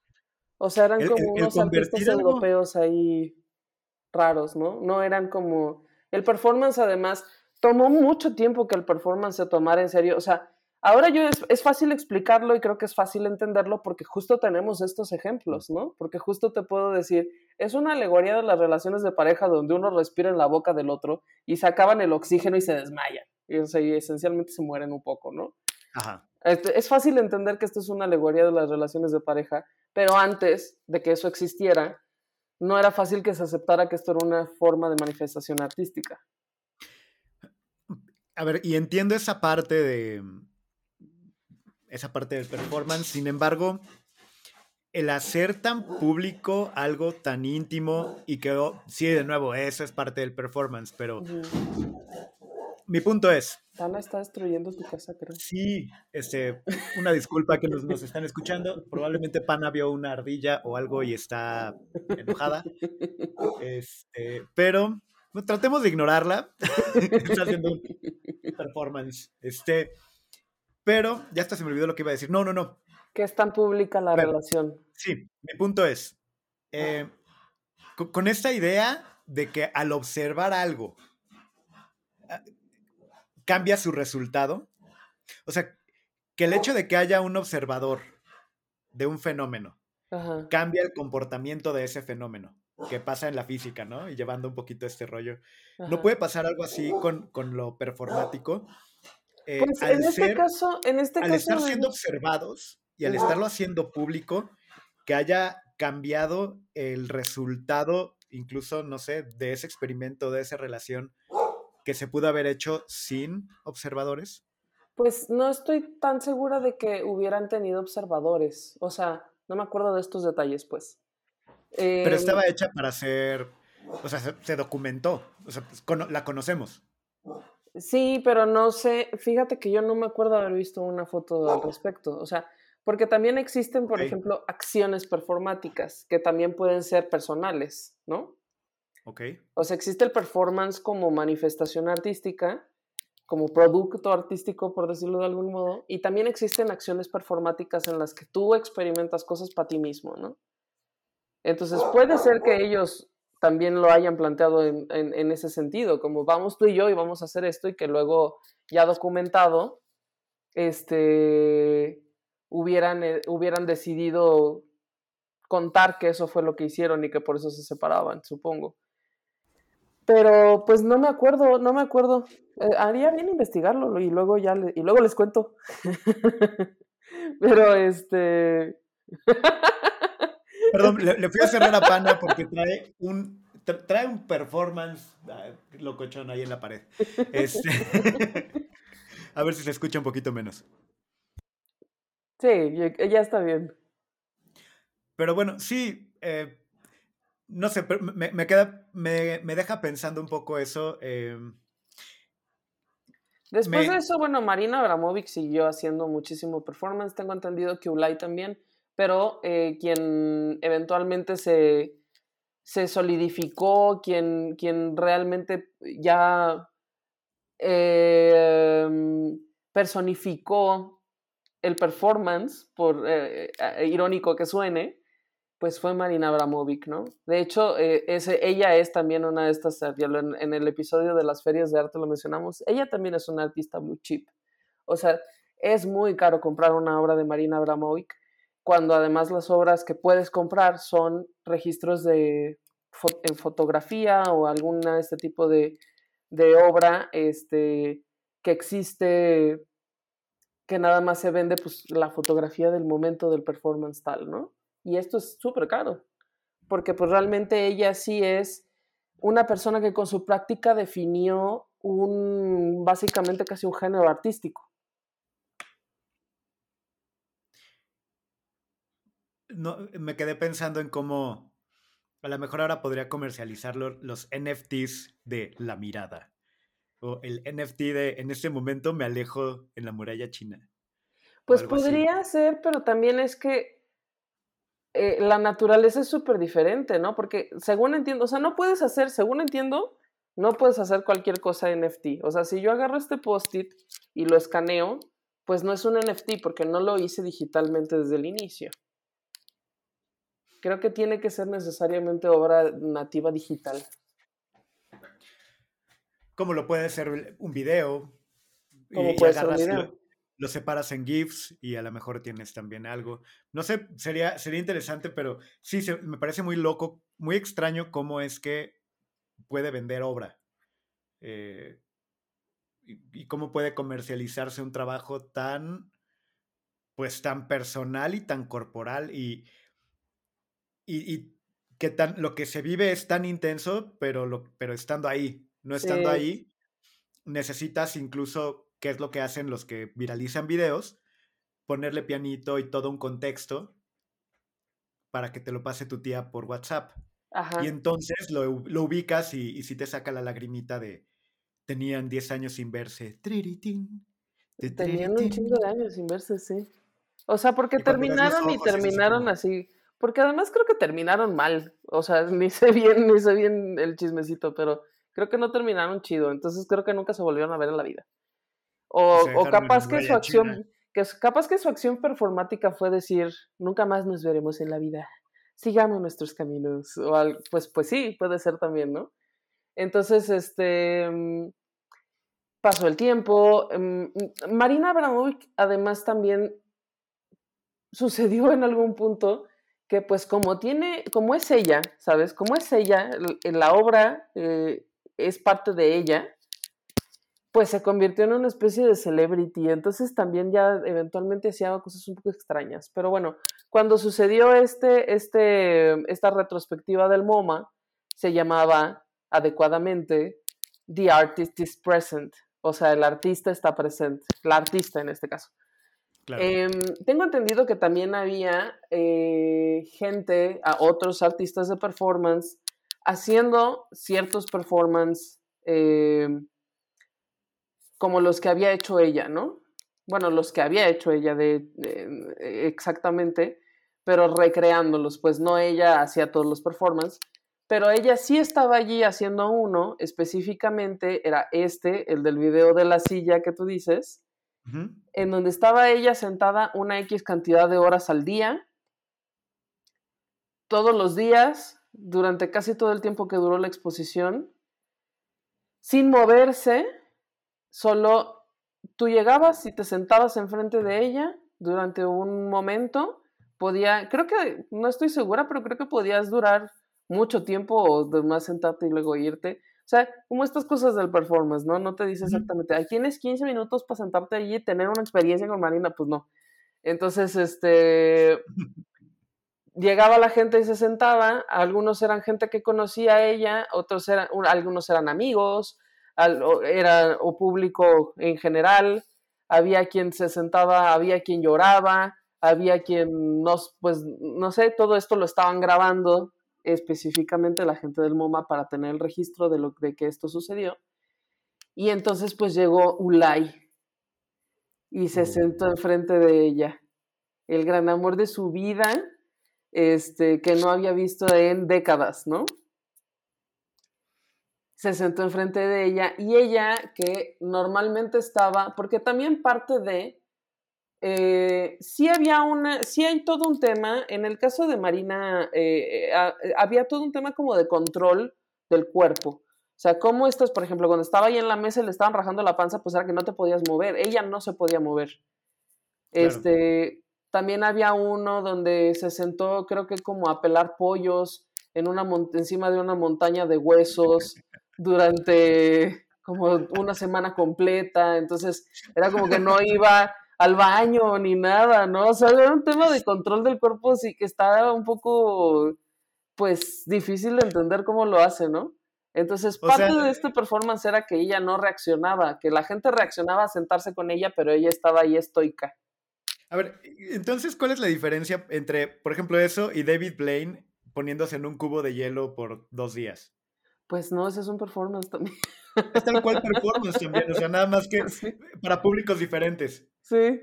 O sea, eran como unos artistas europeos ahí. raros, ¿no? No eran como... El performance además tomó mucho tiempo que el performance se tomara en serio. O sea, ahora yo es, es, fácil explicarlo y creo que es fácil entenderlo porque justo tenemos estos ejemplos, ¿no? Porque justo te puedo decir, es una alegoría de las relaciones de pareja donde uno respira en la boca del otro y se acaban el oxígeno y se desmayan. Y, o sea, y esencialmente se mueren un poco, ¿no? Ajá. Este, es fácil entender que esto es una alegoría de las relaciones de pareja, pero antes de que eso existiera, no era fácil que se aceptara que esto era una forma de manifestación artística. A ver, y entiendo esa parte de esa parte del performance, sin embargo, el hacer tan público algo tan íntimo y que, oh, sí, de nuevo, eso es parte del performance, pero mi punto es... Ana está destruyendo tu casa, creo. Sí, este, una disculpa que nos, nos, están escuchando. Probablemente Pana vio una ardilla o algo y está enojada. Este, pero no, tratemos de ignorarla. está haciendo un performance. Este, pero ya hasta se me olvidó lo que iba a decir. No, no, no. Que es tan pública la relación. Sí, mi punto es, eh, con, con esta idea de que al observar algo, cambia su resultado. O sea, que el hecho de que haya un observador de un fenómeno Ajá. cambia el comportamiento de ese fenómeno, que pasa en la física, ¿no? Y llevando un poquito este rollo. Ajá. ¿No puede pasar algo así con, con lo performático? Eh, pues en este ser, caso, en este al caso, estar siendo observados y al estarlo haciendo público, que haya cambiado el resultado, incluso, no sé, de ese experimento, de esa relación, que se pudo haber hecho sin observadores? Pues no estoy tan segura de que hubieran tenido observadores. O sea, no me acuerdo de estos detalles, pues. Eh, Pero estaba hecha para ser, o sea, se, se documentó, o sea, pues, cono la conocemos. Sí, pero no sé, fíjate que yo no me acuerdo haber visto una foto al respecto. O sea, porque también existen, por okay. ejemplo, acciones performáticas que también pueden ser personales, ¿no? Ok. O sea, existe el performance como manifestación artística, como producto artístico, por decirlo de algún modo, y también existen acciones performáticas en las que tú experimentas cosas para ti mismo, ¿no? Entonces puede ser que ellos también lo hayan planteado en, en, ese sentido, como vamos tú y yo y vamos a hacer esto y que luego ya documentado, este, hubieran, eh, hubieran decidido contar que eso fue lo que hicieron y que por eso se separaban, supongo. Pero pues no me acuerdo, no me acuerdo. Eh, haría bien investigarlo y luego ya y luego les cuento. Pero este Perdón, le, le, fui a cerrar a Pana porque trae un trae un performance locochón ahí en la pared. Este, a ver si se escucha un poquito menos. Sí, ya está bien. Pero bueno, sí, eh, no sé, me, me, queda, me, me, deja pensando un poco eso. Eh, Después de eso, bueno, Marina Abramovic siguió haciendo muchísimo performance. Tengo entendido que Ulay también, pero eh, quien eventualmente se, se solidificó, quien, quien realmente ya eh, personificó el performance, por eh, irónico que suene, pues fue Marina Abramovic, ¿no? De hecho, eh, ese, ella es también una de estas, en, en, el episodio de las ferias de arte lo mencionamos, ella también es una artista muy cheap. O sea, es muy caro comprar una obra de Marina Abramovic, cuando además las obras que puedes comprar son registros de en fotografía o alguna este tipo de, de obra este, que existe, que nada más se vende pues, la fotografía del momento del performance tal, ¿no? Y esto es súper caro, porque pues realmente ella sí es una persona que con su práctica definió un, básicamente casi un género artístico. No, me quedé pensando en cómo a lo mejor ahora podría comercializar los NFTs de la mirada. O el NFT de en este momento me alejo en la muralla china. Pues podría así. ser, pero también es que eh, la naturaleza es súper diferente, ¿no? Porque según entiendo, o sea, no puedes hacer, según entiendo, no puedes hacer cualquier cosa NFT. O sea, si yo agarro este post-it y lo escaneo, pues no es un NFT porque no lo hice digitalmente desde el inicio. Creo que tiene que ser necesariamente obra nativa digital. Como lo puede ser un video. Como puede ser un agarras y video. Lo, lo separas en GIFs y a lo mejor tienes también algo. No sé, sería, sería interesante, pero sí, se- me parece muy loco, muy extraño cómo es que puede vender obra. Eh, y, y cómo puede comercializarse un trabajo tan, pues tan personal y tan corporal y, y, y que tan, lo que se vive es tan intenso, pero, lo, pero estando ahí, no estando Sí. ahí, necesitas incluso, qué es lo que hacen los que viralizan videos, ponerle pianito y todo un contexto para que te lo pase tu tía por WhatsApp. Ajá. Y entonces lo, lo ubicas y, y si te saca la lagrimita de tenían 10 años sin verse. Triritín, Tenían un chingo de años sin verse, sí. O sea, porque Y terminaron y ojos, terminaron así. Porque además creo que terminaron mal. O sea, ni sé bien, ni sé bien el chismecito, pero creo que no terminaron chido. Entonces creo que nunca se volvieron a ver en la vida. O, o capaz que su china. acción, que capaz que su acción performática fue decir, nunca más nos veremos en la vida. Sigamos nuestros caminos. O al- pues, pues sí, puede ser también, ¿no? Entonces, este mm, pasó el tiempo. mm, Marina Abramovic, además, también sucedió en algún punto que, pues, como tiene, como es ella, ¿sabes? Como es ella, la obra eh, es parte de ella, pues se convirtió en una especie de celebrity. Entonces también ya eventualmente hacía cosas un poco extrañas. Pero bueno, cuando sucedió este, este, esta retrospectiva del MoMA, se llamaba adecuadamente The Artist is Present. O sea, el artista está presente. La artista en este caso. Claro. Em, tengo entendido que también había eh, gente, a otros artistas de performance, haciendo ciertos performance em, como los que había hecho ella, ¿no? Bueno, los que había hecho ella de, de- exactamente, pero recreándolos, pues no ella hacía todos los performances, pero ella sí estaba allí haciendo uno, específicamente era este, el del video de la silla que tú dices, En donde estaba ella sentada una X cantidad de horas al día, todos los días, durante casi todo el tiempo que duró la exposición, sin moverse, solo tú llegabas y te sentabas enfrente de ella durante un momento, podía, creo que, no estoy segura, pero creo que podías durar mucho tiempo o más sentarte y luego irte. O sea, como estas cosas del performance, ¿no? No te dice exactamente, ahí tienes 15 minutos para sentarte allí y tener una experiencia con Marina, pues no. Entonces, este, llegaba la gente y se sentaba, algunos eran gente que conocía a ella, otros eran, un- algunos eran amigos, al- o, era, o público en general, había quien se sentaba, había quien lloraba, había quien, no, pues, no sé, todo esto lo estaban grabando específicamente la gente del MoMA para tener el registro de, lo, de que esto sucedió. Y entonces pues llegó Ulay y se sentó enfrente de ella, el gran amor de su vida, este, que no había visto en décadas, ¿no? Se sentó enfrente de ella y ella, que normalmente estaba, porque también parte de, eh, sí había una, sí hay todo un tema, en el caso de Marina, eh, eh, eh, había todo un tema como de control del cuerpo. O sea, cómo estás, por ejemplo, cuando estaba ahí en la mesa y le estaban rajando la panza, pues era que no te podías mover. Ella no se podía mover. Claro. Este, también había uno donde se sentó, creo que como a pelar pollos en una encima de una montaña de huesos durante como una semana completa. Entonces, era como que no iba al baño ni nada, ¿no? O sea, era un tema de control del cuerpo, sí que está un poco, pues, difícil de entender cómo lo hace, ¿no? Entonces, O parte sea, de este performance era que ella no reaccionaba, que la gente reaccionaba a sentarse con ella, pero ella estaba ahí estoica. A ver, entonces, ¿cuál es la diferencia entre, por ejemplo, eso y David Blaine poniéndose en un cubo de hielo por dos días? Pues no, ese es un performance también. Es tal cual performance también, o sea, nada más que para públicos diferentes. Sí.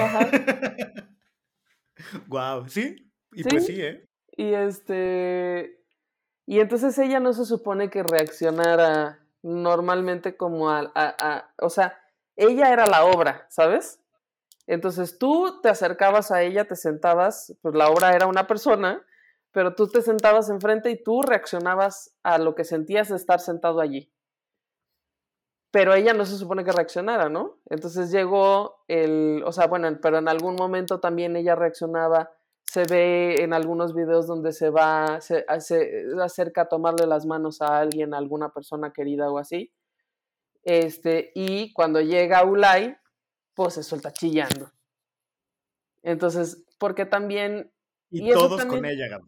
Ajá. Wow, ¿sí? Y Sí. pues sí, ¿eh? Y este. Y entonces ella no se supone que reaccionara normalmente como a, a- a- O sea, ella era la obra, ¿sabes? Entonces tú te acercabas a ella, te sentabas, pues la obra era una persona, pero tú te sentabas enfrente y tú reaccionabas a lo que sentías de estar sentado allí. Pero ella no se supone que reaccionara, ¿no? Entonces llegó el, o sea, bueno, pero en algún momento también ella reaccionaba. Se ve en algunos videos donde se va, se, se acerca a tomarle las manos a alguien, a alguna persona querida o así. Este, y cuando llega Ulay, pues se suelta chillando. Entonces, porque también... Y, todos con ella, Gama.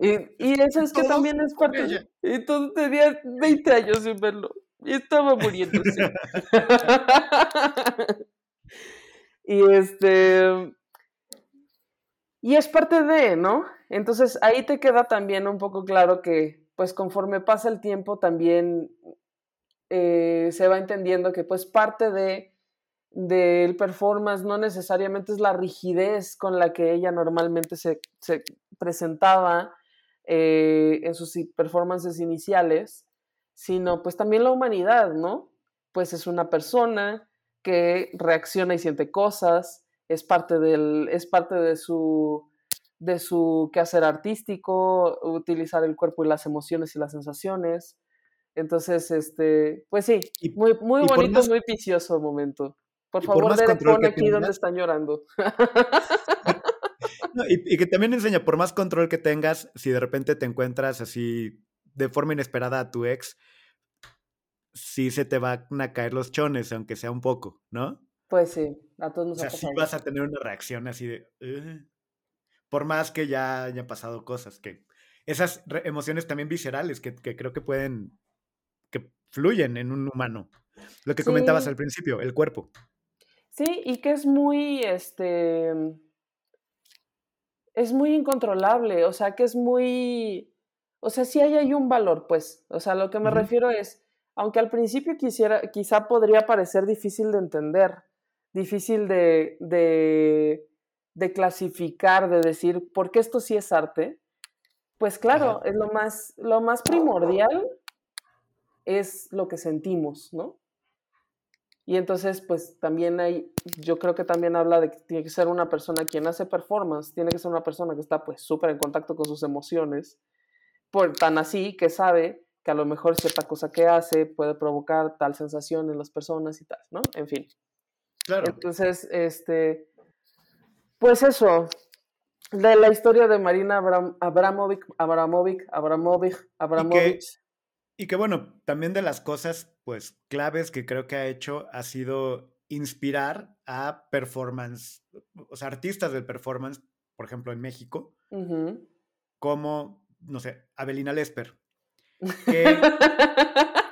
Y, y eso es que también es parte... Y todo tenía 20 años sin verlo. Estaba muriéndose. y este... Y es parte de, ¿no? Entonces ahí te queda también un poco claro que, pues conforme pasa el tiempo, también eh, se va entendiendo que, pues, parte de del performance no necesariamente es la rigidez con la que ella normalmente se, presentaba eh, en sus performances iniciales, sino pues también la humanidad, ¿no? Pues es una persona que reacciona y siente cosas, es parte, del, es parte de su de su quehacer artístico, utilizar el cuerpo y las emociones y las sensaciones. Entonces, este, pues sí, muy, muy bonito, muy vicioso momento. Por favor, por aquí donde están llorando. y, que también enseña, por más control que tengas, si de repente te encuentras así de forma inesperada a tu ex, sí se te van a caer los chones, aunque sea un poco, ¿no? Pues sí, a todos nos O sea, sí vas a tener una reacción así de... por más que ya hayan pasado cosas, que esas emociones también viscerales que, que, creo que pueden, que fluyen en un humano. Lo que comentabas al principio, el cuerpo. Sí, y que es muy, este, es muy incontrolable, o sea, que es muy, o sea, sí hay, hay un valor, pues, o sea, lo que me refiero es, aunque al principio quisiera, quizá podría parecer difícil de entender, difícil de, de, de clasificar, de decir, ¿por qué esto sí es arte? Pues claro, es lo más, lo más primordial es lo que sentimos, ¿no? Y entonces, pues también hay, yo creo que también habla de que tiene que ser una persona quien hace performance, tiene que ser una persona que está pues súper en contacto con sus emociones, por, tan así que sabe que a lo mejor cierta cosa que hace puede provocar tal sensación en las personas y tal, ¿no? En fin. Claro. Entonces, este, pues eso, de la historia de Marina Abram, Abramovic, Abramovic, Abramovic, Abramovich. Y que bueno, también de las cosas, pues, claves que creo que ha hecho ha sido inspirar a performance, o sea, artistas del performance, por ejemplo, en México, como, no sé, Abelina Lesper. Que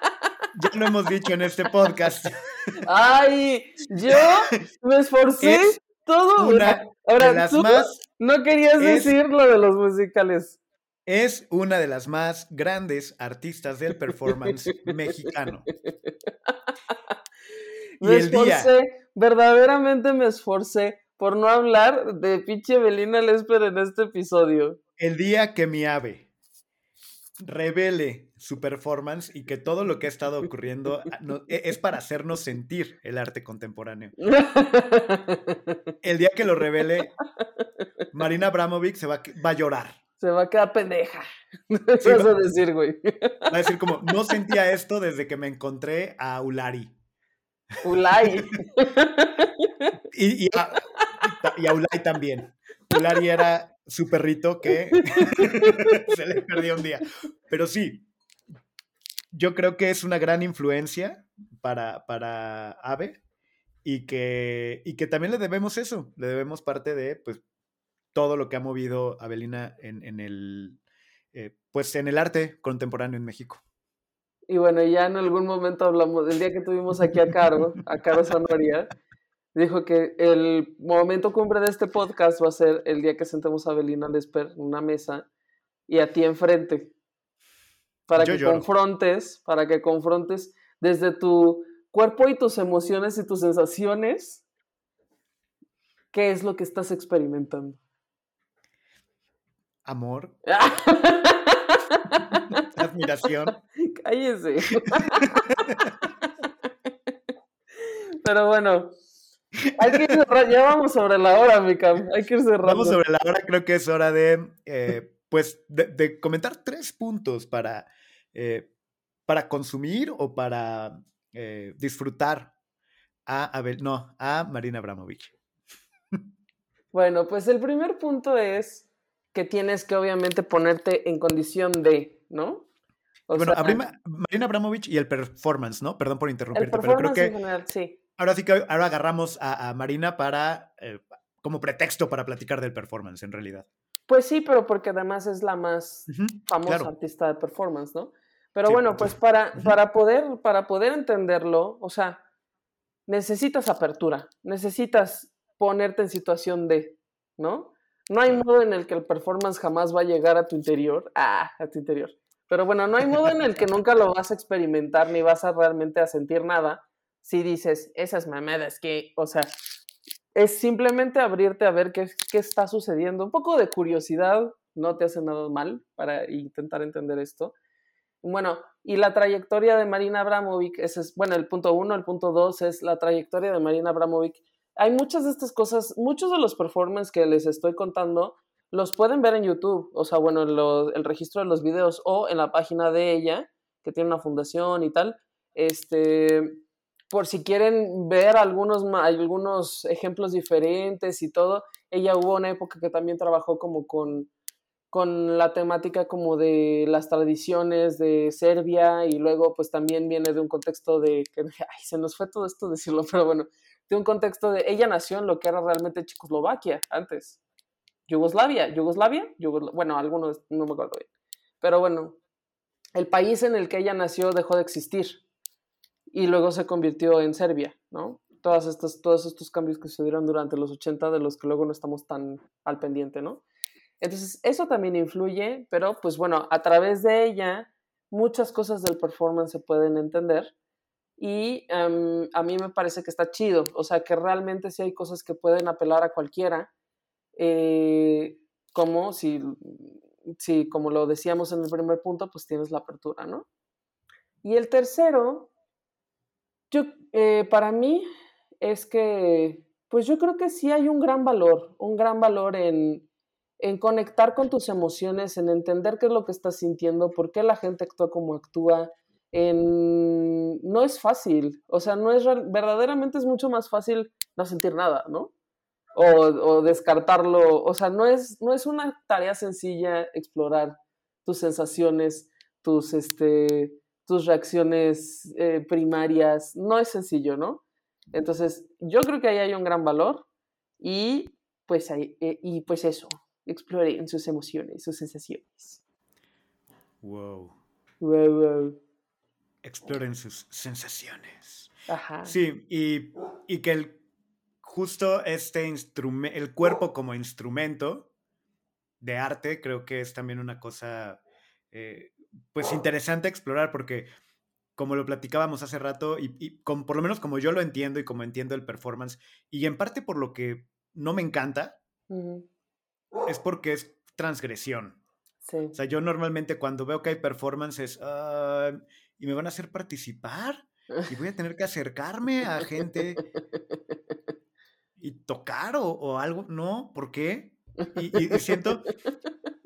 ya lo hemos dicho en este podcast. Ay, yo me esforcé todo. Una Ahora, de las más, no querías decir lo de los musicales. Es una de las más grandes artistas del performance mexicano. me esforcé, verdaderamente me esforcé por no hablar de pinche Belina Lesper en este episodio. El día que mi ave revele su performance y que todo lo que ha estado ocurriendo ah, e, es para hacernos sentir el arte contemporáneo. El día que lo revele, Marina Abramovic se va, va a llorar se va a quedar pendeja. Sí, vas a decir, güey. Va a decir como, no sentía esto desde que me encontré a Ulari. Ulay. y, a, y, Ulay también. Ulari era su perrito que se le perdió un día. Pero sí, yo creo que es una gran influencia para, para Ave y que, y que también le debemos eso, le debemos parte de, pues, todo lo que ha movido Abelina en, en el, eh, pues en el arte contemporáneo en México. Y bueno, ya en algún momento hablamos, el día que tuvimos aquí a Caro, a Caro dijo que el momento cumbre de este podcast va a ser el día que sentemos a Abelina Lesper en una mesa y a ti enfrente. Para que confrontes, para que confrontes desde tu cuerpo y tus emociones y tus sensaciones, qué es lo que estás experimentando amor, admiración. Cállese. Pero bueno, hay que ir ya vamos sobre la hora, mi Hay que ir cerrando. Vamos sobre la hora, creo que es hora de, eh, pues, de, de comentar tres puntos para, eh, para consumir o para eh, disfrutar a Abel, no, a Marina Abramovich. Bueno, pues el primer punto es que tienes que obviamente ponerte en condición de, ¿no? O bueno, sea, Marina Abramovich y el performance, ¿no? Perdón por el interrumpirte, pero creo que general, sí. Ahora sí que ahora agarramos a, a Marina para eh, como pretexto para platicar del performance, en realidad. Pues sí, pero porque además es la más famosa claro. artista de performance, ¿no? Pero Sí, bueno, pues para, para, poder, para poder entenderlo, o sea, necesitas apertura, necesitas ponerte en situación de, ¿no? No hay modo en el que el performance jamás va a llegar a tu interior, ah, a tu interior. Pero bueno, no hay modo en el que nunca lo vas a experimentar ni vas a realmente a sentir nada si dices, esas mamadas que, o sea, es simplemente abrirte a ver qué, qué está sucediendo. Un poco de curiosidad no te hace nada mal para intentar entender esto. Bueno, y la trayectoria de Marina Abramovic, ese es, bueno, el punto uno, el punto dos es la trayectoria de Marina Abramovic. Hay muchas de estas cosas, muchos de los performances que les estoy contando, los pueden ver en YouTube, o sea, bueno, lo- el registro de los videos o en la página de ella, que tiene una fundación y tal. Este, por si quieren ver algunos, algunos ejemplos diferentes y todo, ella hubo una época que también trabajó como con, con la temática como de las tradiciones de Serbia y luego pues también viene de un contexto de, que, ay, se nos fue todo esto decirlo, pero bueno, de un contexto de, ella nació en lo que era realmente Checoslovaquia antes, Yugoslavia, Yugoslavia, Yugosla- bueno, algunos, no me acuerdo bien, pero bueno, el país en el que ella nació dejó de existir y luego se convirtió en Serbia, ¿no? Todas estas, todos estos cambios que se dieron durante los 80 de los que luego no estamos tan al pendiente, ¿no? Entonces, eso también influye, pero pues bueno, a través de ella muchas cosas del performance se pueden entender y em, a mí me parece que está chido, o sea, que realmente sí hay cosas que pueden apelar a cualquiera, eh, como si, si, como lo decíamos en el primer punto, pues tienes la apertura, ¿no? Y el tercero, yo, eh, para mí, es que, pues yo creo que sí hay un gran valor, un gran valor en, en conectar con tus emociones, en entender qué es lo que estás sintiendo, por qué la gente actúa como actúa. En... No es fácil, o sea, no es verdaderamente es mucho más fácil no sentir nada, ¿no? O, o descartarlo, o sea, no es, no es una tarea sencilla explorar tus sensaciones, tus, este, tus reacciones eh, primarias, no es sencillo, ¿no? Entonces, yo creo que ahí hay un gran valor y pues, ahí, eh, y pues eso, exploren sus emociones, sus sensaciones. Wow. Wow, wow. Exploren sus sensaciones. Ajá. Sí, y, y que el, justo este instrumento, el cuerpo como instrumento de arte, creo que es también una cosa, eh, pues interesante explorar, porque como lo platicábamos hace rato, y, y con- por lo menos como yo lo entiendo y como entiendo el performance, y en parte por lo que no me encanta, es porque es transgresión. Sí. O sea, yo normalmente cuando veo que hay performances ah, y me van a hacer participar y voy a tener que acercarme a gente y tocar o, o algo, no, ¿por qué? Y siento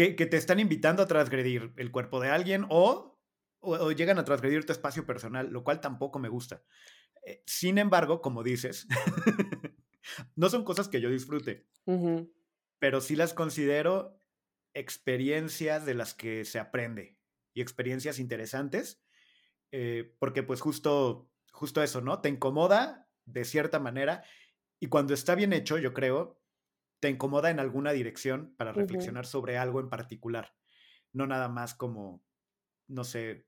que, que te están invitando a transgredir el cuerpo de alguien o, o- o llegan a transgredir tu espacio personal, lo cual tampoco me gusta. Eh, Sin embargo, como dices, no son cosas que yo disfrute pero sí las considero experiencias de las que se aprende y experiencias interesantes, eh, porque pues justo, justo eso, ¿no? Te incomoda de cierta manera y cuando está bien hecho, yo creo, te incomoda en alguna dirección para reflexionar sobre algo en particular, no nada más como, no sé,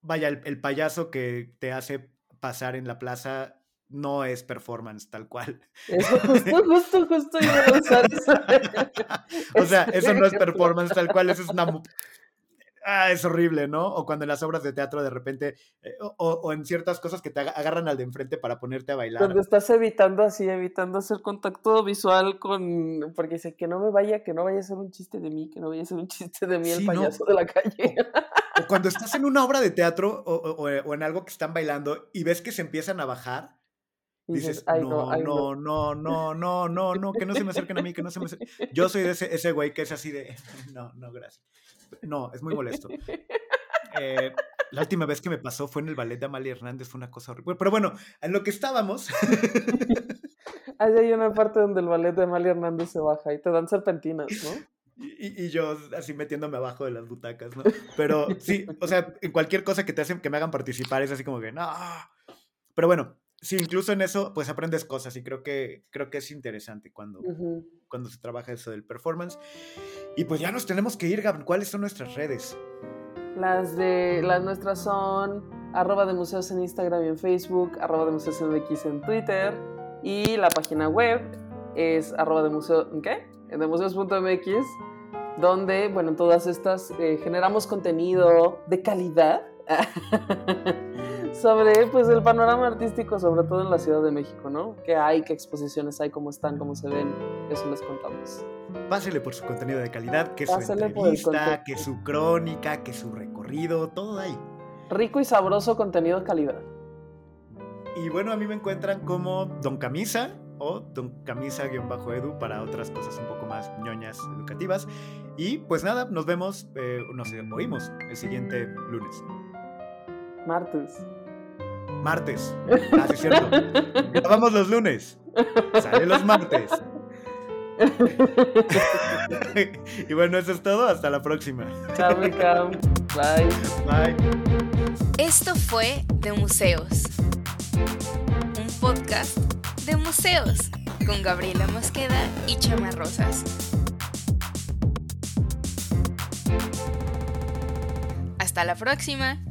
vaya, el, el payaso que te hace pasar en la plaza no es performance tal cual. Eso, justo, justo, justo iba a usar eso. O sea, eso no es performance tal cual, eso es una... Ah, es horrible, ¿no? O cuando en las obras de teatro de repente, eh, o, o en ciertas cosas que te aga- agarran al de enfrente para ponerte a bailar. Cuando estás evitando así, evitando hacer contacto visual con. Porque dice que no me vaya, que no vaya a ser un chiste de mí, que no vaya a ser un chiste de mí el Sí, no. payaso de la calle. O cuando estás en una obra de teatro o, o- o en algo que están bailando y ves que se empiezan a bajar dices, ay, no, ay, no, no, no, no, no, no, que no se me acerquen a mí, que no se me acerquen. Yo soy de ese, ese güey que es así de, no, no, gracias. No, es muy molesto. Eh, la última vez que me pasó fue en el ballet de Amalia Hernández, fue una cosa horrible. Pero bueno, en lo que estábamos, Ahí hay una parte donde el ballet de Amalia Hernández se baja y te dan serpentinas, ¿no? y, y yo así metiéndome abajo de las butacas, ¿no? Pero sí, o sea, en cualquier cosa que te hacen, que me hagan participar, es así como que, no. Pero bueno, sí, incluso en eso, pues aprendes cosas y creo que, creo que es interesante cuando, Ujú. cuando se trabaja eso del performance. Y pues ya nos tenemos que ir, Gab. ¿Cuáles son nuestras redes? Las de las nuestras son arroba de museos en Instagram y en Facebook, arroba de museos MX en Twitter y la página web es arroba de museo, ¿qué? De museos.mx donde, bueno, todas estas eh, generamos contenido de calidad sobre pues el panorama artístico, sobre todo en la Ciudad de México, ¿no? ¿Qué hay? ¿Qué exposiciones hay? ¿Cómo están? ¿Cómo se ven? Eso les contamos. Pásele por su contenido de calidad, que su Pásele el entrevista, que su crónica, que su recorrido, todo ahí. Rico y sabroso contenido de calidad. Y bueno, a mí me encuentran como Don Camisa o Don Camisa-edu para otras cosas un poco más ñoñas educativas. Y pues nada, nos vemos, eh, nos oímos el siguiente lunes. Martes. Martes. Ah, sí, es cierto. Grabamos los lunes. Sale los martes. y bueno, eso es todo. Hasta la próxima. Chao. Bye. Bye. Esto fue De Museos, un podcast de museos con Gabriela Mosqueda y Chama Rosas. Hasta la próxima.